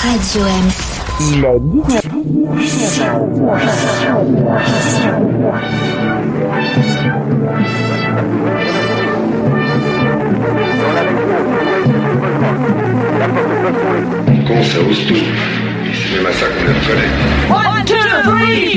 Radio M. Il est 19 Comment ça ose tout? C'est même à ça qu'on les reconnaît. One, two, three,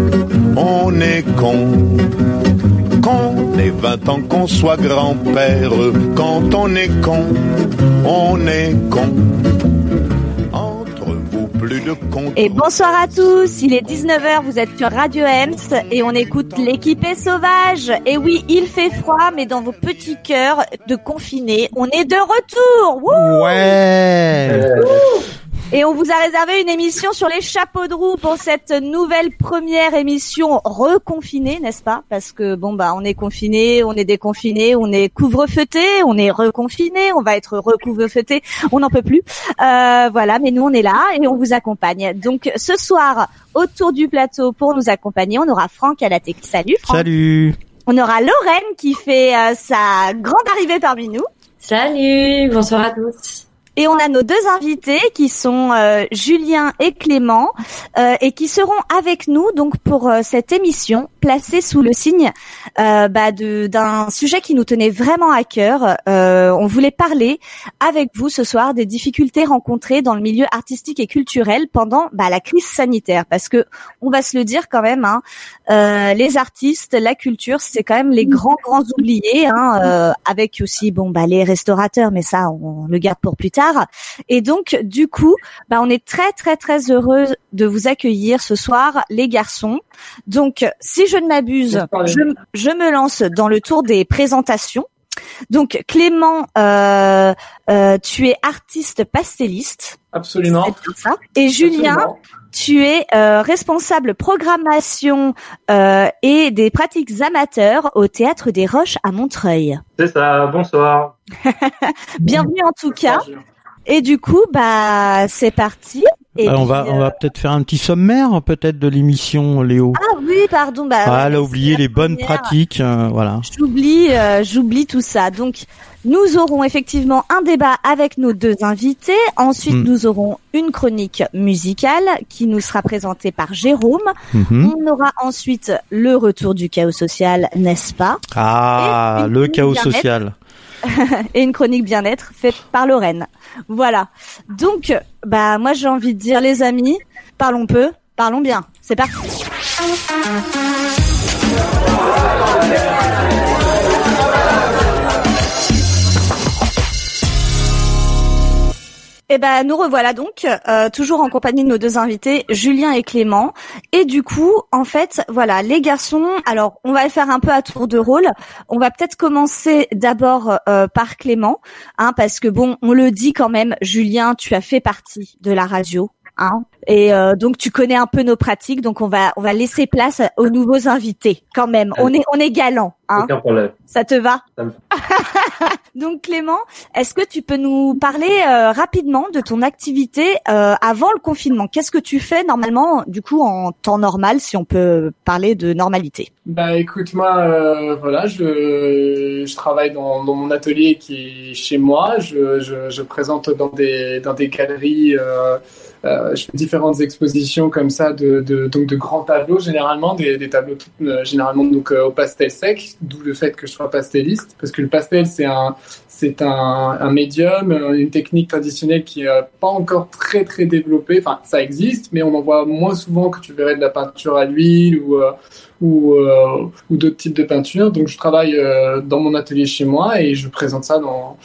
on est con qu'on ait 20 ans, qu'on soit grand-père. Quand on est con, on est con. Entre vous, plus de con. Et bonsoir à tous, il est 19h, vous êtes sur Radio Ems et on écoute l'équipe est sauvage. Et oui, il fait froid, mais dans vos petits cœurs de confinés, on est de retour. Wouh ouais. Et on vous a réservé une émission sur les chapeaux de roue pour cette nouvelle première émission reconfinée, n'est-ce pas? Parce que bon bah on est confiné, on est déconfiné, on est couvre-feuté, on est reconfiné, on va être recouvre-feuté, on n'en peut plus. Euh, voilà, mais nous on est là et on vous accompagne. Donc ce soir autour du plateau pour nous accompagner, on aura Franck à la tech. Salut Franck. Salut. On aura Lorraine qui fait euh, sa grande arrivée parmi nous. Salut, bonsoir à tous. Et on a nos deux invités qui sont euh, Julien et Clément euh, et qui seront avec nous donc pour euh, cette émission placée sous le signe euh, bah, d'un sujet qui nous tenait vraiment à cœur. Euh, on voulait parler avec vous ce soir des difficultés rencontrées dans le milieu artistique et culturel pendant bah, la crise sanitaire parce que on va se le dire quand même, hein, les artistes, la culture, c'est quand même les grands grands oubliés, hein, avec aussi bon bah les restaurateurs, mais ça on le garde pour plus tard. Et donc, du coup, bah, on est très, très, très heureux de vous accueillir ce soir, les garçons. Donc, si je ne m'abuse, je, je, me lance dans le tour des présentations. Donc, Clément, euh, euh, tu es artiste pastelliste. Absolument. Ça. Et Julien, tu es euh, responsable programmation euh, et des pratiques amateurs au Théâtre des Roches à Montreuil. C'est ça, bonsoir. Bienvenue en tout cas. Et du coup, bah, c'est parti. Et on va, on va euh, peut-être faire un petit sommaire, peut-être de l'émission, Léo. Ah oui, pardon. Bah, ah, elle a oublié les bonnes pratiques, euh, voilà. J'oublie, euh, j'oublie tout ça. Donc, nous aurons effectivement un débat avec nos deux invités. Ensuite, hmm. nous aurons une chronique musicale qui nous sera présentée par Jérôme. Mhm. On aura ensuite le retour du chaos social, n'est-ce pas? Ah, le chaos social. et une chronique bien-être faite par Lorraine. Voilà. Donc, bah moi j'ai envie de dire les amis, parlons peu, parlons bien. C'est parti. Eh ben, nous revoilà donc, euh, toujours en compagnie de nos deux invités, Julien et Clément. Et du coup, en fait, voilà, les garçons. Alors, on va faire un peu à tour de rôle. On va peut-être commencer d'abord euh, par Clément, hein, parce que bon, on le dit quand même, Julien, tu as fait partie de la radio. Hein, et euh, donc tu connais un peu nos pratiques, donc on va on va laisser place aux nouveaux invités quand même. On est on est galant, hein. Ça te va? Donc Clément, est-ce que tu peux nous parler euh, rapidement de ton activité euh, avant le confinement? Qu'est-ce que tu fais normalement, du coup en temps normal, si on peut parler de normalité? Bah écoute, moi voilà, je je travaille dans, dans mon atelier qui est chez moi. Je je, je présente dans des dans des galeries. Euh, je fais différentes expositions comme ça de, de, donc de grands tableaux, généralement des, des tableaux euh, généralement donc euh, au pastel sec, d'où le fait que je sois pastelliste, parce que le pastel c'est un c'est un, un, médium, une technique traditionnelle qui est pas encore très très développée. Enfin, ça existe, mais on en voit moins souvent que tu verrais de la peinture à l'huile ou ou, euh, ou d'autres types de peintures. Donc je travaille euh, dans mon atelier chez moi et je présente ça dans,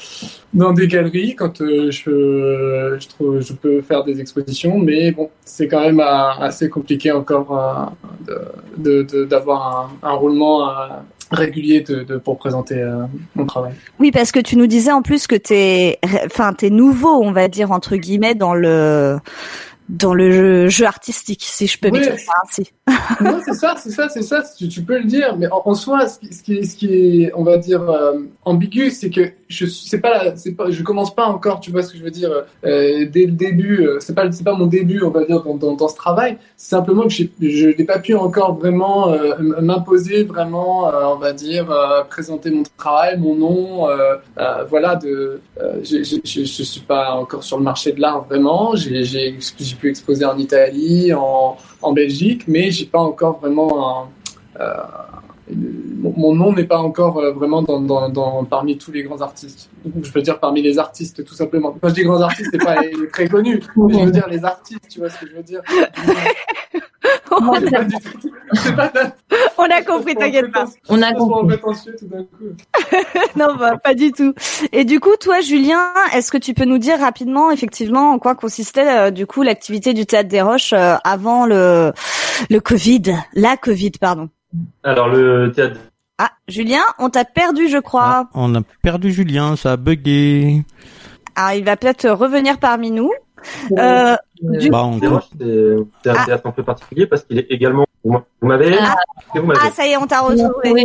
dans des galeries quand euh, je, je, peux faire des expositions. Mais bon, c'est quand même assez compliqué encore d'avoir un, roulement régulier pour présenter mon travail. Oui, parce que tu nous disais en plus que t'es, enfin, t'es nouveau, on va dire entre guillemets, dans le dans le jeu, artistique, si je peux oui. m'exprimer ainsi. non, c'est ça, c'est ça, c'est ça. Tu, tu, peux le dire, mais en, en soi, ce qui, ce, qui est, ce qui est, on va dire, euh, ambigu, c'est que je c'est commence pas encore. Tu vois ce que je veux dire euh, Dès le début, euh, c'est pas, pas mon début, on va dire, dans, ce travail. C'est simplement que je n'ai pas pu encore vraiment euh, m'imposer, vraiment, on va dire, présenter mon travail, mon nom, voilà. Je, je, je, je, suis pas encore sur le marché de l'art vraiment. J'ai, j'ai pu exposer en Italie, en, Belgique, mais j'ai pas encore vraiment un, euh, mon nom n'est pas encore euh, vraiment dans, dans, dans, parmi tous les grands artistes. Je veux dire parmi les artistes, tout simplement. Quand je dis grands artistes, c'est pas très connu, mais je veux dire les artistes, tu vois ce que je veux dire. on, a... on a compris, t'inquiète pas. On a compris. tout d'un coup. non, bah, pas du tout. Et du coup, toi, Julien, est-ce que tu peux nous dire rapidement, effectivement, en quoi consistait euh, du coup l'activité du théâtre des Roches euh, avant le le Covid, la Covid, pardon? Alors le théâtre. Ah, Julien, on t'a perdu, je crois. Ah, on a perdu Julien, ça a bugué. Alors il va peut-être revenir parmi nous. Euh, du... bah, c'est un ah. théâtre un peu particulier parce qu'il est également. Vous m'avez ah. ah. ça y est, on t'a retrouvé. Oui,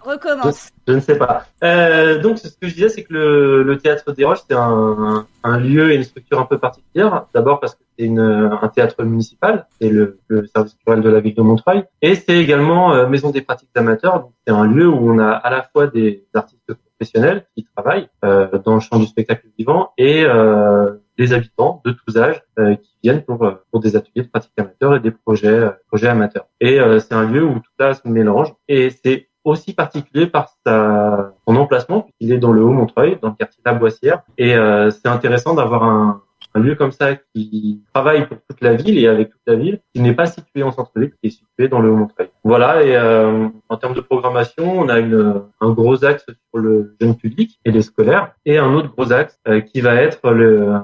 Recommence. Je, je, ne sais pas. Euh, donc, ce que je disais, c'est que le, le, théâtre des Roches, c'est un, un, lieu et une structure un peu particulière. D'abord parce que c'est un théâtre municipal, c'est le, le, service culturel de la ville de Montreuil, et c'est également euh, maison des pratiques amateurs. C'est un lieu où on a à la fois des artistes professionnels qui travaillent euh, dans le champ du spectacle vivant et euh, des habitants de tous âges euh, qui viennent pour euh, pour des ateliers de pratique amateur et des projets euh, projets amateurs. Et c'est un lieu où tout ça se mélange et c'est aussi particulier par sa, son emplacement puisqu'il est dans le Haut-Montreuil, dans le quartier de la Boissière. Et c'est intéressant d'avoir un, un lieu comme ça qui travaille pour toute la ville et avec toute la ville, qui n'est pas situé en centre-ville, qui est situé dans le Haut-Montreuil. Voilà, et euh, en termes de programmation, on a une, un gros axe sur le jeune public et les scolaires, et un autre gros axe euh, qui va être le,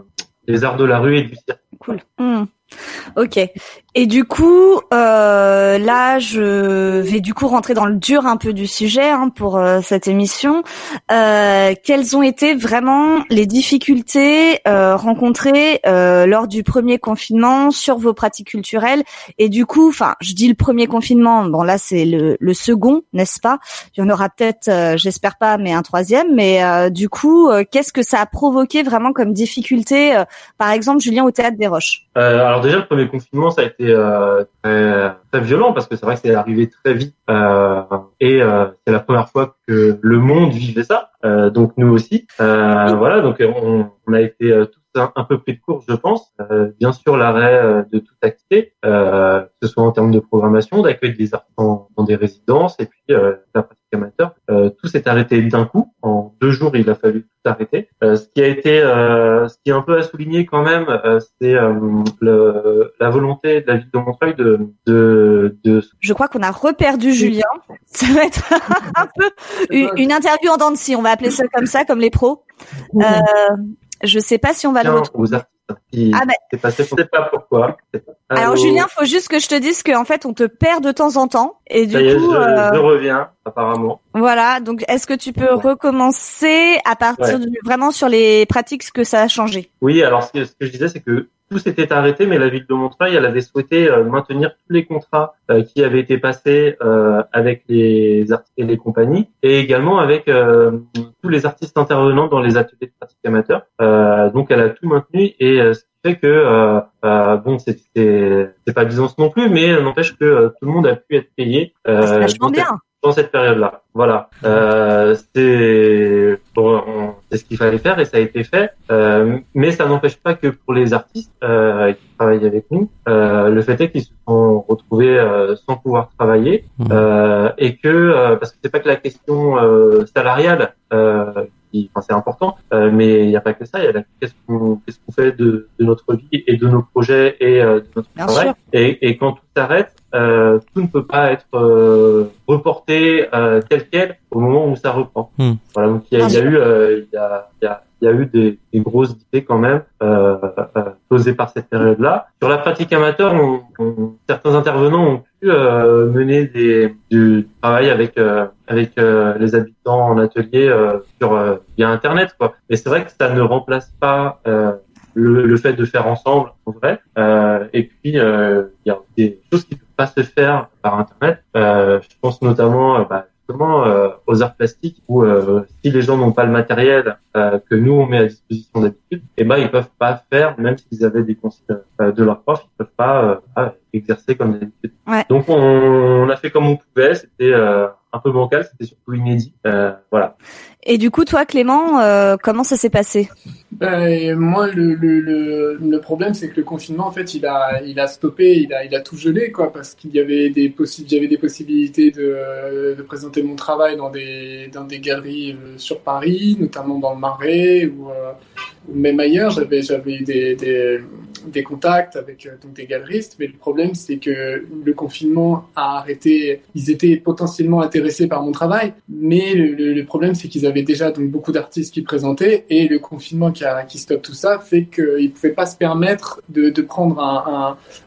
les arts de la rue et du cirque. Cool. Mmh. Ok. Et du coup, euh, là, je vais du coup rentrer dans le dur un peu du sujet hein, pour euh, cette émission. Euh, quelles ont été vraiment les difficultés euh, rencontrées euh, lors du premier confinement sur vos pratiques culturelles? Et du coup, enfin, je dis le premier confinement. Bon, là, c'est le, le, second, n'est-ce pas? Il y en aura peut-être, euh, j'espère pas, mais un troisième. Mais du coup, qu'est-ce que ça a provoqué vraiment comme difficulté Par exemple, Julien au théâtre des Roches? alors déjà, le premier confinement, ça a été euh, très, très, violent parce que c'est vrai que c'est arrivé très vite euh, et euh, c'est la première fois que le monde vivait ça. Euh, donc nous aussi. Voilà, donc on, on a été tous un, peu pris de court, je pense. bien sûr, l'arrêt de toute activité, que ce soit en termes de programmation, d'accueil des artisans dans des résidences et puis la pratique amateur. tout s'est arrêté d'un coup. En deux jours, il a fallu tout arrêter. ce qui a été, ce qui est un peu à souligner quand même, c'est la volonté de la ville de Montreuil de, de, de... Je crois qu'on a reperdu Julien. Ça va être un peu une, interview en dents de scie. On va appeler ça comme ça, comme les pros. Euh, je sais pas si on va le retrouver. Ah ben... c'est passé, je sais pas pourquoi. Alors Julien, faut juste que je te dise qu'en fait on te perd de temps en temps et du coup je, euh... je, reviens apparemment. Voilà, donc est-ce que tu peux recommencer à partir ouais. du, vraiment sur les pratiques ce que ça a changé? Oui, alors ce que, ce que je disais c'est que tout s'était arrêté, mais la ville de Montreuil, elle avait souhaité euh, maintenir tous les contrats euh, qui avaient été passés euh, avec les artistes et les compagnies, et également avec tous les artistes intervenants dans les ateliers de pratique amateur. donc, elle a tout maintenu, et ce qui fait que bon, c'est c'est pas Byzance non plus, mais n'empêche que tout le monde a pu être payé. c'est vachement bien dans cette période-là. Voilà, euh, c'est bon, c'est ce qu'il fallait faire et ça a été fait. Euh, mais ça n'empêche pas que pour les artistes euh, qui travaillent avec nous, euh, le fait est qu'ils se sont retrouvés euh, sans pouvoir travailler mmh. Euh, et que parce que c'est pas que la question salariale qui, enfin, c'est important, mais il n'y a pas que ça. Il y a qu'est-ce qu'on qu'est-ce qu'on fait de, de, notre vie et de nos projets et de notre Bien travail. Et, et, quand tout s'arrête, euh, tout ne peut pas être euh, reporté euh, tel quel au moment où ça reprend. Hmm. Voilà, donc il y a, il y a eu, il y a, il y a, il y a eu des, des, grosses idées quand même. Euh, causée par cette période-là. Sur la pratique amateur, on, certains intervenants ont pu euh, mener des, du travail avec euh, avec euh, les habitants en atelier sur via Internet, quoi. Mais c'est vrai que ça ne remplace pas le, le, fait de faire ensemble, en vrai. et puis, il y a des choses qui ne peuvent pas se faire par Internet. je pense notamment bah, euh, aux arts plastiques où euh, si les gens n'ont pas le matériel euh, que nous on met à disposition d'habitude, et eh ben ils peuvent pas faire même s'ils avaient des consignes de leur prof, ils peuvent pas exercer comme d'habitude. Donc on, on, a fait comme on pouvait, c'était un peu bancal, c'était surtout inédit, voilà. Et du coup, toi, Clément, euh, comment ça s'est passé? Ben, Moi, le, le, le, le problème, c'est que le confinement, en fait, il a, il a stoppé, il a, il a tout gelé, quoi, parce qu'il y avait des possibles, il y avait des possibilités de, de présenter mon travail dans des, dans des galeries euh, sur Paris, notamment dans le Marais ou, euh, ou même ailleurs. J'avais, j'avais eu des, des, des contacts avec donc des galeristes, mais le problème, c'est que le confinement a arrêté. Ils étaient potentiellement intéressés par mon travail, mais le, problème, c'est qu'ils avaient déjà donc beaucoup d'artistes qui présentaient et le confinement qui, a, stoppe tout ça fait qu'ils ne pouvaient pas se permettre de, prendre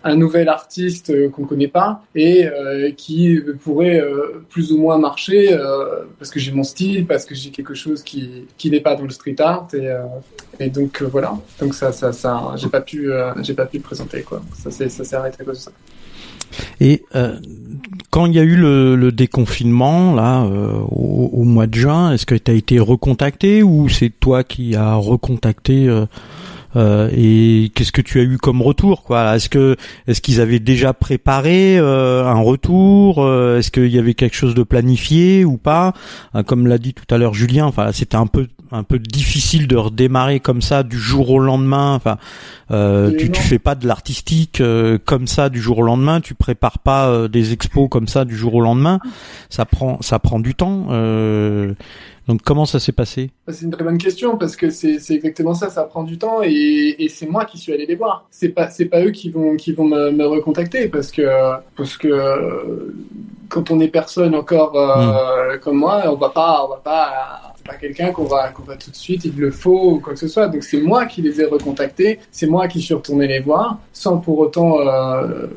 un, nouvel artiste euh, qu'on connaît pas et euh, qui pourrait euh, plus ou moins marcher euh, parce que j'ai mon style, parce que j'ai quelque chose qui, qui n'est pas dans le street art et, et donc voilà. Donc ça, ça, ça j'ai pas pu, j'ai pas pu le présenter quoi. Ça s'est arrêté à cause de ça. Et euh, quand il y a eu le, le déconfinement là euh, au, au, mois de juin, est-ce que tu as été recontacté ou c'est toi qui as recontacté euh, euh, et qu'est-ce que tu as eu comme retour quoi? Est-ce que est-ce qu'ils avaient déjà préparé euh, un retour euh, Est-ce qu'il y avait quelque chose de planifié ou pas? Comme l'a dit tout à l'heure Julien, enfin c'était un peu un peu difficile de redémarrer comme ça du jour au lendemain. Enfin, tu tu fais pas de l'artistique comme ça du jour au lendemain. Tu prépares pas des expos comme ça du jour au lendemain. Ça prend ça prend du temps. Donc comment ça s'est passé? C'est une très bonne question parce que c'est exactement ça, ça prend du temps et, et c'est moi qui suis allé les voir. C'est pas c'est pas eux qui vont qui vont me, me recontacter parce que parce que quand on est personne encore euh, hmm. comme moi, on va pas on va pas pas quelqu'un qu'on va qu'on va tout de suite il le faut ou quoi que ce soit. Donc c'est moi qui les ai recontactés, c'est moi qui suis retourné les voir sans pour autant euh,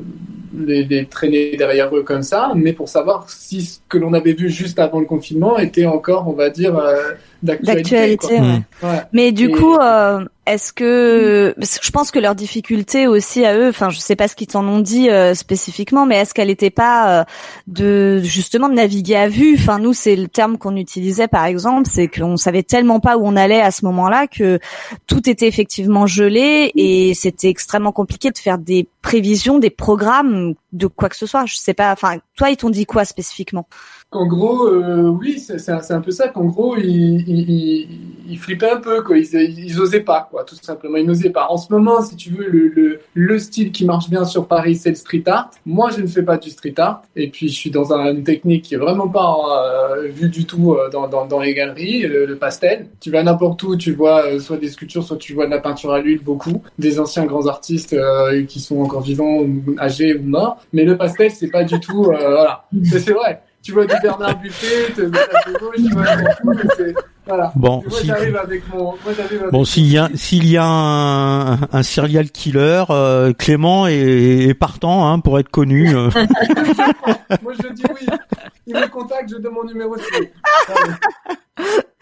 les, les, traîner derrière eux comme ça, mais pour savoir si ce que l'on avait vu juste avant le confinement était encore, on va dire, euh, d'actualité. Ouais. Mais du coup, euh, est-ce que je pense que leur difficulté aussi à eux, enfin, je sais pas ce qu'ils t'en ont dit euh, spécifiquement, mais est-ce qu'elle n'était pas euh, de justement de naviguer à vue? Enfin, nous, c'est le terme qu'on utilisait par exemple, c'est qu'on savait tellement pas où on allait à ce moment-là que tout était effectivement gelé et c'était extrêmement compliqué de faire des prévisions, des programmes de quoi que ce soit. Je sais pas. Enfin, toi, ils t'ont dit quoi spécifiquement? Qu'en gros, euh, oui, c'est un, peu ça, qu'en gros, ils, ils, ils, flippaient un peu, quoi. Ils, ils osaient pas, quoi, tout simplement. Ils n'osaient pas. En ce moment, si tu veux, le, le, le style qui marche bien sur Paris, c'est le street art. Moi, je ne fais pas du street art. Et puis, je suis dans une technique qui est vraiment pas euh, vue du tout euh, dans, dans, dans les galeries, le, pastel. Tu vas n'importe où, tu vois euh, soit des sculptures, soit tu vois de la peinture à l'huile, beaucoup. Des anciens grands artistes qui sont encore vivants, âgés ou morts. Mais le pastel, c'est pas du tout, voilà. C'est vrai tu vois du Bernard Buffet, tu vois c'est voilà. Bon, moi, si... avec mon, bon, s'il y a s'il y a un, un serial killer, euh, Clément est, est partant hein, pour être connu. Euh. moi je dis oui. Il me contacte, je donne mon numéro.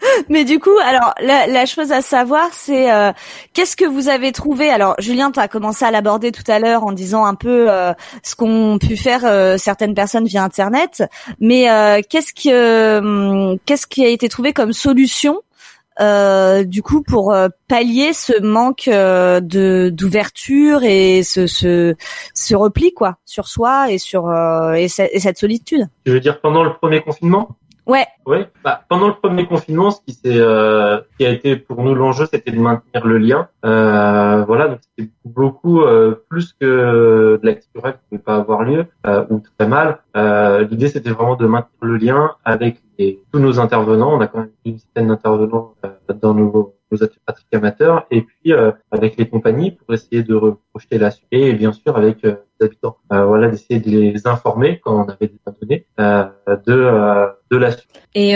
Mais du coup, alors la, la chose à savoir, c'est euh, qu'est-ce que vous avez trouvé? Alors, Julien, tu as commencé à l'aborder tout à l'heure en disant un peu euh, ce qu'ont pu faire euh, certaines personnes via Internet, mais qu'est-ce que hum, qu'est-ce qui a été trouvé comme solution du coup pour pallier ce manque de d'ouverture et ce, ce ce repli quoi sur soi et sur et, et cette solitude? Tu veux dire pendant le premier confinement? Ouais. Oui. Bah, pendant le premier confinement, ce qui s'est, euh, qui a été pour nous l'enjeu, c'était de maintenir le lien. Euh, voilà, donc c'était beaucoup euh, plus que de l'activité qui ne pouvait pas avoir lieu euh, ou très mal. Euh, l'idée, c'était vraiment de maintenir le lien avec tous nos intervenants. On a quand même une centaine d'intervenants dans nos nos pratiques amateurs et puis avec les compagnies pour essayer de projeter la suite et bien sûr avec les habitants. voilà, d'essayer de les informer quand on avait des données de de la suite. Et,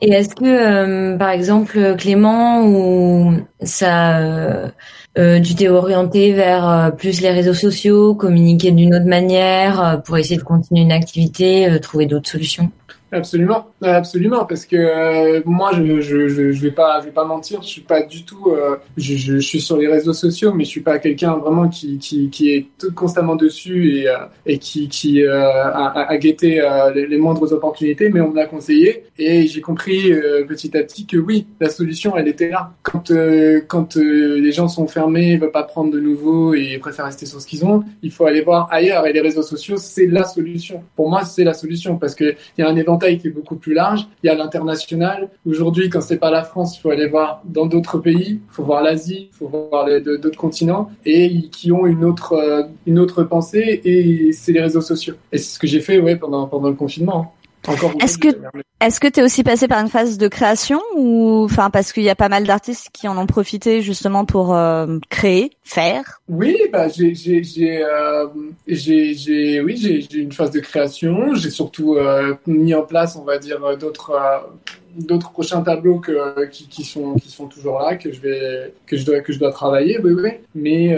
et est-ce que par exemple Clément ou ça euh, tu t'es orienté vers euh, plus les réseaux sociaux, communiquer d'une autre manière euh, pour essayer de continuer une activité, trouver d'autres solutions? Absolument, absolument, parce que euh, moi, je, je, je, je, vais pas, je vais pas mentir, je suis pas du tout, euh, je, je, suis sur les réseaux sociaux, mais je suis pas quelqu'un vraiment qui, qui, qui est tout constamment dessus et, euh, et qui, qui a, a, guetté les, les, moindres opportunités, mais on m'a conseillé et j'ai compris petit à petit que oui, la solution, elle était là. Quand, quand les gens sont fermés, veulent pas prendre de nouveau et préfèrent rester sur ce qu'ils ont, il faut aller voir ailleurs et les réseaux sociaux, c'est la solution. Pour moi, c'est la solution parce que il y a un événement qui est beaucoup plus large. Il y a l'international. Aujourd'hui, quand c'est pas la France, il faut aller voir dans d'autres pays. Il faut voir l'Asie, il faut voir d'autres continents et qui ont une autre euh, une autre pensée. Et c'est les réseaux sociaux. Et c'est ce que j'ai fait, ouais, pendant pendant le confinement. Est-ce que est-ce que tu es aussi passé par une phase de création ou enfin parce qu'il y a pas mal d'artistes qui en ont profité justement pour euh, créer, faire? Oui, bah j'ai j'ai j'ai euh, j'ai oui j'ai j'ai une phase de création. J'ai surtout euh, mis en place, on va dire, d'autres d'autres prochains tableaux que qui, qui sont qui sont toujours là que je vais que je dois que je dois travailler. Oui, oui. Mais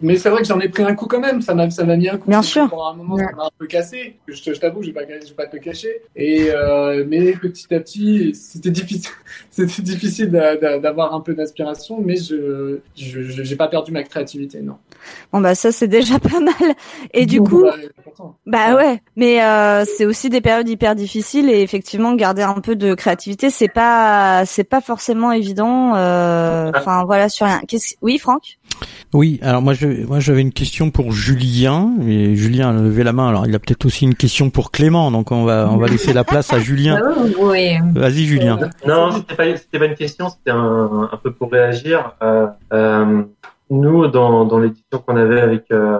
mais c'est vrai que j'en ai pris un coup quand même. Ça m'a, ça m'a mis un coup. Bien sûr. Pour un moment, ça m'a un peu cassé. Je, je t'avoue, je vais pas, je vais pas te le cacher. Et euh, mais petit à petit, c'était difficile, c'était difficile d'avoir un peu d'inspiration, mais je, je, j'ai pas perdu ma créativité, non. Bon bah ça c'est déjà pas mal. Et du coup, bah, bah ouais. Mais euh, c'est aussi des périodes hyper difficiles et effectivement garder un peu de créativité, c'est pas, c'est pas forcément évident. Euh, enfin voilà sur rien. Qu'est-ce... Oui, Franck? Oui, alors moi je moi j'avais une question pour Julien et Julien a levé la main. Alors il a peut-être aussi une question pour Clément, donc on va on va laisser la place à Julien. oui. Vas-y Julien. non, c'était pas c'était pas une question, c'était un, un peu pour réagir. Euh, euh, nous dans dans l'édition qu'on avait avec euh,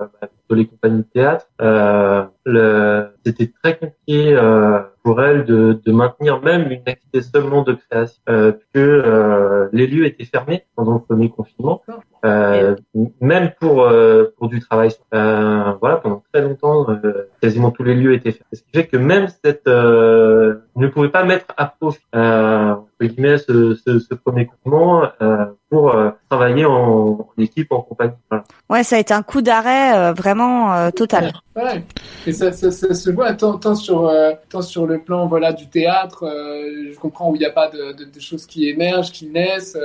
les compagnies de théâtre, euh, c'était très compliqué euh, pour elles de, de, maintenir même une activité seulement de création, euh, que euh, les lieux étaient fermés pendant le premier confinement. Euh, même pour euh, pour du travail. Euh, voilà, pendant très longtemps, quasiment tous les lieux étaient faits. Ce qui fait que même cette ne pouvait pas mettre à profit entre guillemets ce, ce, ce premier confinement pour travailler en, équipe, en compagnie. Voilà. Ouais, ça a été un coup d'arrêt vraiment total. Ouais. Et ça, ça, ça, se voit tant, tant sur tant sur le plan voilà du théâtre. je comprends où il n'y a pas de, de, de, choses qui émergent, qui naissent,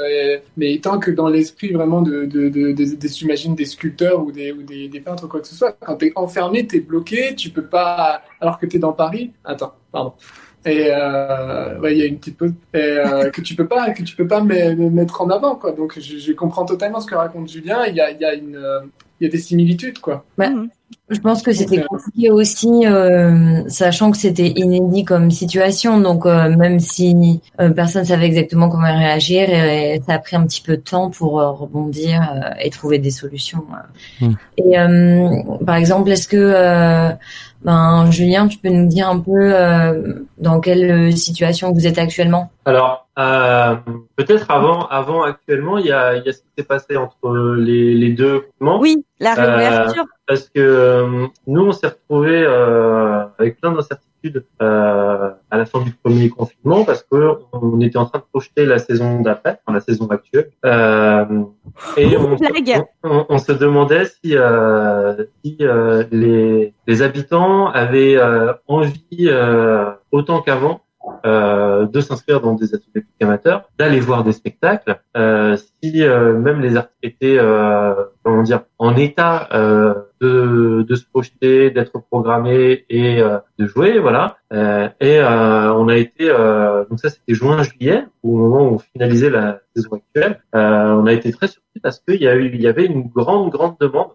mais tant que dans l'esprit vraiment de de, de, des, des sculpteurs ou des, ou des, des peintres ou quoi que ce soit. Quand t'es enfermé, t'es bloqué, tu peux pas, alors que t'es dans Paris. Attends, pardon. Et euh, il y a une petite pause et, euh, que tu peux pas que tu peux pas mettre en avant quoi. Donc je, je comprends totalement ce que raconte Julien. Il y a, il y a une il y a des similitudes quoi. Ouais. Je pense que c'était compliqué aussi, euh, sachant que c'était inédit comme situation. Donc euh, même si euh, personne savait exactement comment réagir, et, ça a pris un petit peu de temps pour euh, rebondir euh, et trouver des solutions. Hmm. Et par exemple, est-ce que ben, Julien, tu peux nous dire un peu dans quelle situation vous êtes actuellement? Alors peut-être avant, avant actuellement, il y a, il y a ce qui s'est passé entre les, les deux moments. Oui, la réouverture parce que euh, nous, on s'est retrouvés euh, avec plein d'incertitudes euh, à la fin du premier confinement parce que on était en train de projeter la saison d'après, la saison actuelle, et on, on, on, se demandait si, si les, les habitants avaient envie autant qu'avant euh, de s'inscrire dans des ateliers amateurs, d'aller voir des spectacles. Euh, si euh, même les artistes étaient, comment dire, en état de, de se projeter, d'être programmés et de jouer, voilà. et on a été, donc ça c'était juin-juillet, au moment où on finalisait la saison actuelle. on a été très surpris parce qu'il y a eu, il y avait une grande, grande demande.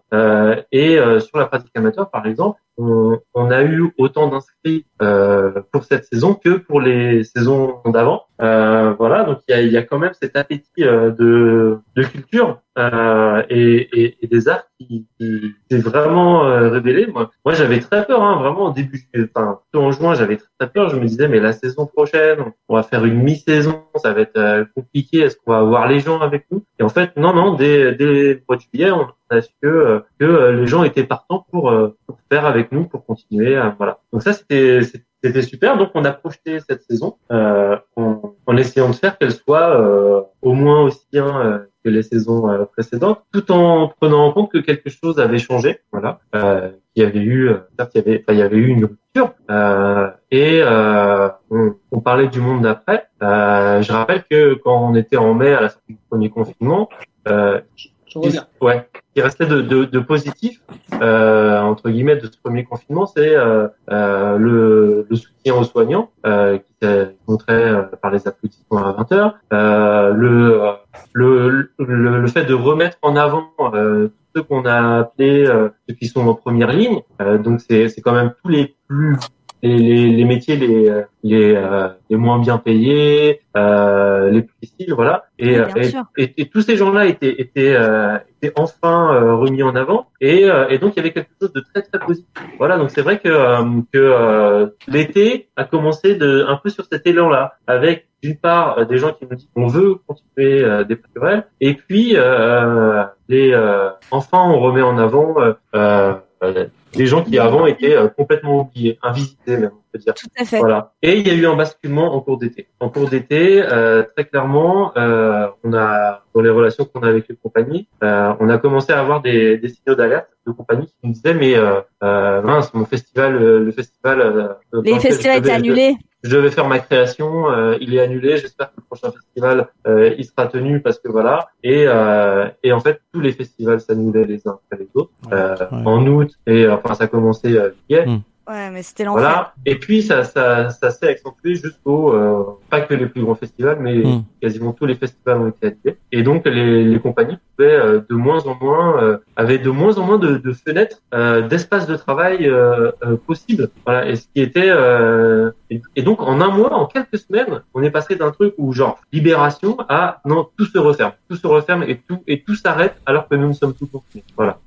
et sur la pratique amateur, par exemple, on, a eu autant d'inscrits euh, pour cette saison que pour les saisons d'avant. Euh, voilà, donc il y a, y a, quand même cet appétit euh, de, de culture euh, et, et, et, des arts qui, qui s'est vraiment euh, révélé. Moi, j'avais très peur, hein, vraiment au début, enfin en juin, j'avais très, peur. Je me disais, mais la saison prochaine, on va faire une mi-saison, ça va être euh, compliqué. Est-ce qu'on va avoir les gens avec nous? Et en fait, non, non, dès, dès le mois de juillet, on a su que, que les gens étaient partants pour, pour faire avec nous, pour continuer. voilà. Donc ça, c'était c'était super. Donc on a projeté cette saison euh, en, en, essayant de faire qu'elle soit euh, au moins aussi bien euh, que les saisons euh, précédentes, tout en prenant en compte que quelque chose avait changé. Voilà, euh, il y avait eu, certes, il y avait, enfin, il y avait eu une rupture. et on, on, parlait du monde d'après. je rappelle que quand on était en mai à la sortie du premier confinement, ouais, qui restait de, de, de positif euh, entre guillemets de ce premier confinement, c'est euh, euh, le, le, soutien aux soignants euh, qui s'est montré euh, par les applaudissements à 20 heures, euh, le, le, le, le fait de remettre en avant ceux qu'on a appelés ceux qui sont en première ligne. donc c'est quand même tous les plus les, les, les métiers les les, euh, les moins bien payés, euh, les plus difficiles, voilà. Et, et, et, tous ces gens-là étaient étaient, euh, étaient enfin euh, remis en avant, et, euh, et donc il y avait quelque chose de très très positif. Voilà, donc c'est vrai que que l'été a commencé de un peu sur cet élan-là, avec d'une part des gens qui nous disent qu'on veut continuer des culturels, et puis les enfin on remet en avant des gens qui avant étaient complètement oubliés, invisités même dire. Tout à fait. Voilà. Et il y a eu un basculement en cours d'été. En cours d'été, euh, très clairement, euh, on a dans les relations qu'on a avec les compagnies, euh, on a commencé à avoir des, des signaux d'alerte de compagnies qui nous disaient mais euh, euh mince, mon festival, euh, le festival, euh, les festivals étaient annulés. Je, devais faire ma création, il est annulé. J'espère que le prochain festival il sera tenu parce que voilà. Et et en fait tous les festivals s'annulaient les uns après les autres. En août et enfin ça a commencé hier. Hmm. Ouais, mais c'était l'enfer. Voilà. Et puis ça, ça, ça s'est accentué jusqu'au euh, pas que les plus grands festivals, mais hmm. quasiment tous les festivals ont été annulés. Et donc les, les compagnies pouvaient euh, de moins en moins euh, avaient de moins en moins de, de fenêtres, euh, d'espaces de travail euh, possibles. Voilà. Et ce qui était et, donc en un mois, en quelques semaines, on est passé d'un truc où genre libération à non tout se referme, tout se referme et tout et tout s'arrête alors que nous ne sommes tous confinés. Voilà.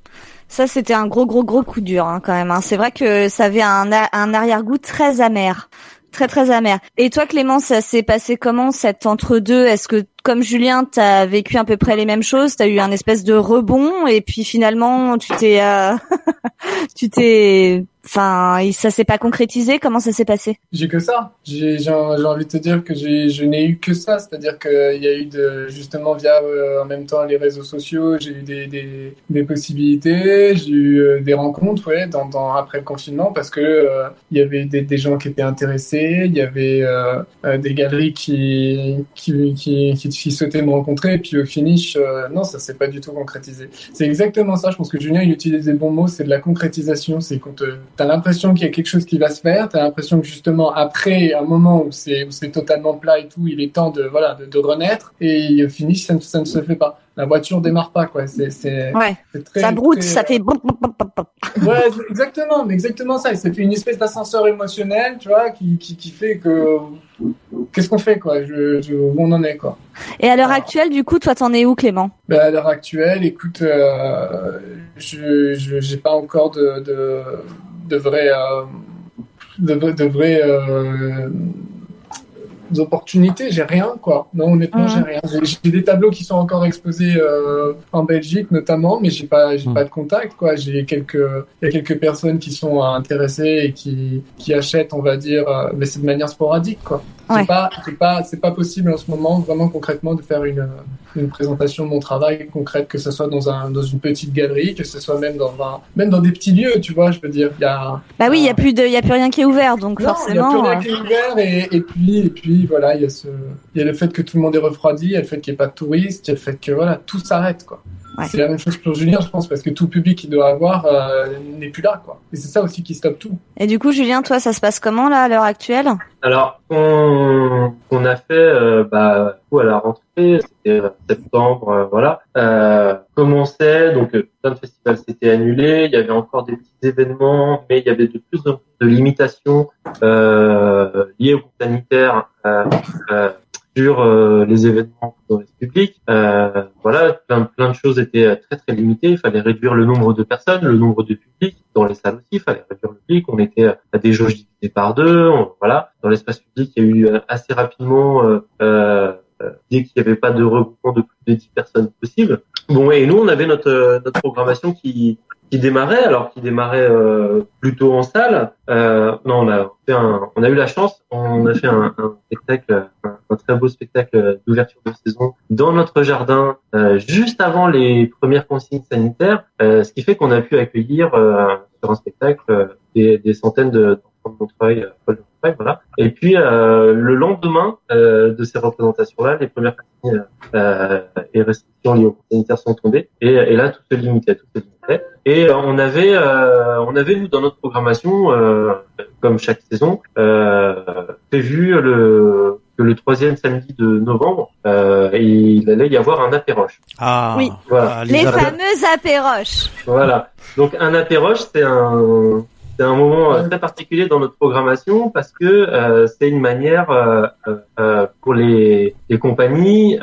Ça, c'était un gros, gros, gros coup dur hein, quand même. Hein. C'est vrai que ça avait un, un arrière-goût très amer, très, très amer. Et toi, Clément, ça s'est passé comment cet entre-deux? Est-ce que, comme Julien, t'as vécu à peu près les mêmes choses T'as eu un espèce de rebond et puis finalement, tu t'es, euh... tu t'es Enfin, ça s'est pas concrétisé. Comment ça s'est passé? J'ai que ça. J'ai envie de te dire que je n'ai eu que ça. C'est-à-dire qu'il y a eu de, justement via euh, en même temps les réseaux sociaux, j'ai eu des, des, possibilités, j'ai eu euh, des rencontres, ouais, dans, après le confinement parce que il y avait des, gens qui étaient intéressés, il y avait des galeries qui, qui, qui, qui souhaitaient me rencontrer. Et puis au finish, non, ça s'est pas du tout concrétisé. C'est exactement ça. Je pense que Julien il utilisait le bon mot. C'est de la concrétisation. C'est quand T'as l'impression qu'il y a quelque chose qui va se faire. T'as l'impression que justement après un moment où c'est c'est totalement plat et tout, il est temps de voilà de, de renaître. Et au finish, ça, ça ne se fait pas la voiture démarre pas quoi. C'est c'est ouais. ça broute, ça fait ouais exactement, mais exactement ça. C'est une espèce d'ascenseur émotionnel, tu vois, qui qui, qui fait que qu'est-ce qu'on fait quoi? Je, je, où on en est quoi. Et à l'heure actuelle, du coup, toi, t'en es où, Clément? Ben, à l'heure actuelle, écoute, euh, je j'ai pas encore de de, de vrai euh, de, de vrai euh, opportunités, j'ai rien, quoi. Non, honnêtement, j'ai rien. J'ai des tableaux qui sont encore exposés euh, en Belgique, notamment, mais j'ai pas, j'ai pas de contact, quoi. J'ai quelques, il y a quelques personnes qui sont intéressées et qui, qui achètent, on va dire, euh, mais c'est de manière sporadique, quoi. C'est pas, c'est pas, c'est pas possible en ce moment, vraiment concrètement, de faire une, une présentation de mon travail concrète, que ce soit dans un, dans une petite galerie, que ce soit même dans un, même dans des petits lieux, tu vois, je veux dire, il y a. Bah oui, il y a plus de, il y a plus rien qui est ouvert, donc forcément. Il y a plus rien qui est ouvert et, et puis, et puis, voilà, il y a ce, il y a le fait que tout le monde est refroidi, il y a le fait qu'il n'y ait pas de touristes, il y a le fait que, voilà, tout s'arrête, quoi. C'est la même chose pour Julien, je pense, parce que tout public qu'il doit avoir euh, n'est plus là, quoi. Et c'est ça aussi qui stoppe tout. Et du coup, Julien, toi, ça se passe comment là à l'heure actuelle? Alors, on, on a fait, euh, bah, à la rentrée, c'était euh, septembre, euh, voilà. Euh, commençait, donc plein de festivals s'étaient annulés. Il y avait encore des petits événements, mais il y avait de plus en plus de limitations liées au sanitaire sur les événements dans le public. voilà, plein, plein de choses étaient très très limitées. Il fallait réduire le nombre de personnes, le nombre de publics dans les salles aussi. Il fallait réduire le public. On était à des jauges divisées par deux. voilà, dans l'espace public, il y a eu assez rapidement dès qu'il n'y avait pas de regroupement de plus de 10 personnes possible. Bon, et nous, on avait notre, notre programmation qui, qui démarrait, alors qui démarrait euh, plutôt en salle. Euh, non, on a fait un, on a eu la chance, on a fait un, un spectacle, un, très beau spectacle d'ouverture de saison dans notre jardin euh, juste avant les premières consignes sanitaires, euh, ce qui fait qu'on a pu accueillir euh, sur un spectacle des, des centaines de de Montreuil, voilà. Et puis le lendemain de ces représentations-là, les premières consignes et restrictions liées aux sanitaires sont tombées, et, et là tout se limitait, tout se limitait. Et euh, on avait, euh, on avait nous dans notre programmation, euh, comme chaque saison, prévu le que le troisième samedi de novembre, il allait y avoir un apéroche. Ah, oui. Voilà. Ah, les, les fameuses apéroches. Voilà. Donc un apéroche, c'est un, c'est un moment euh, très particulier dans notre programmation parce que euh, c'est une manière euh, euh pour les, les compagnies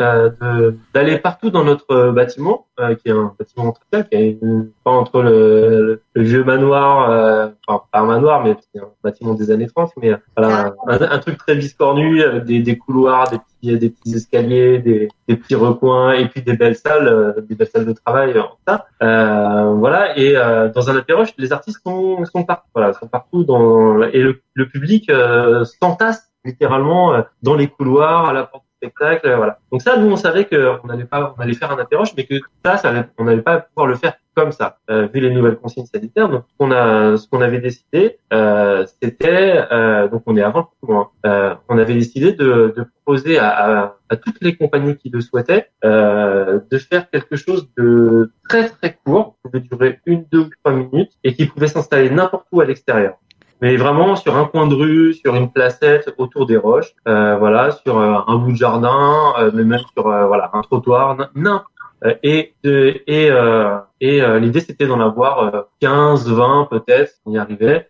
d'aller partout dans notre bâtiment, qui est un bâtiment très qui est pas entre le, le, vieux manoir, enfin pas un manoir, mais un bâtiment des années 30, mais voilà, un, un, truc très biscornu, des, des couloirs, des petits, des petits escaliers, des, des petits recoins, et puis des belles salles, des belles salles de travail, en ça. voilà, et dans un apéroche, les artistes sont, sont partout voilà, sont partout dans et le, le public euh, s'entasse littéralement euh, dans les couloirs, à la porte du spectacle, euh, voilà. Donc ça, nous, on savait qu'on n'allait pas, on allait faire un apéroche, mais que ça, ça on n'allait pas pouvoir le faire comme ça, euh, vu les nouvelles consignes sanitaires. Donc, ce qu'on a, ce qu'on avait décidé, euh, c'était, euh, donc on est avant le hein, on avait décidé de, de proposer à, à, toutes les compagnies qui le souhaitaient de faire quelque chose de très très court, qui pouvait durer une, deux ou trois minutes, et qui pouvait s'installer n'importe où à l'extérieur mais vraiment sur un coin de rue, sur une placette autour des roches, euh, voilà, sur un bout de jardin, euh, mais même sur voilà un trottoir, n'importe euh, et et euh, et euh, l'idée c'était d'en avoir 15, 20 peut-être, on y arrivait.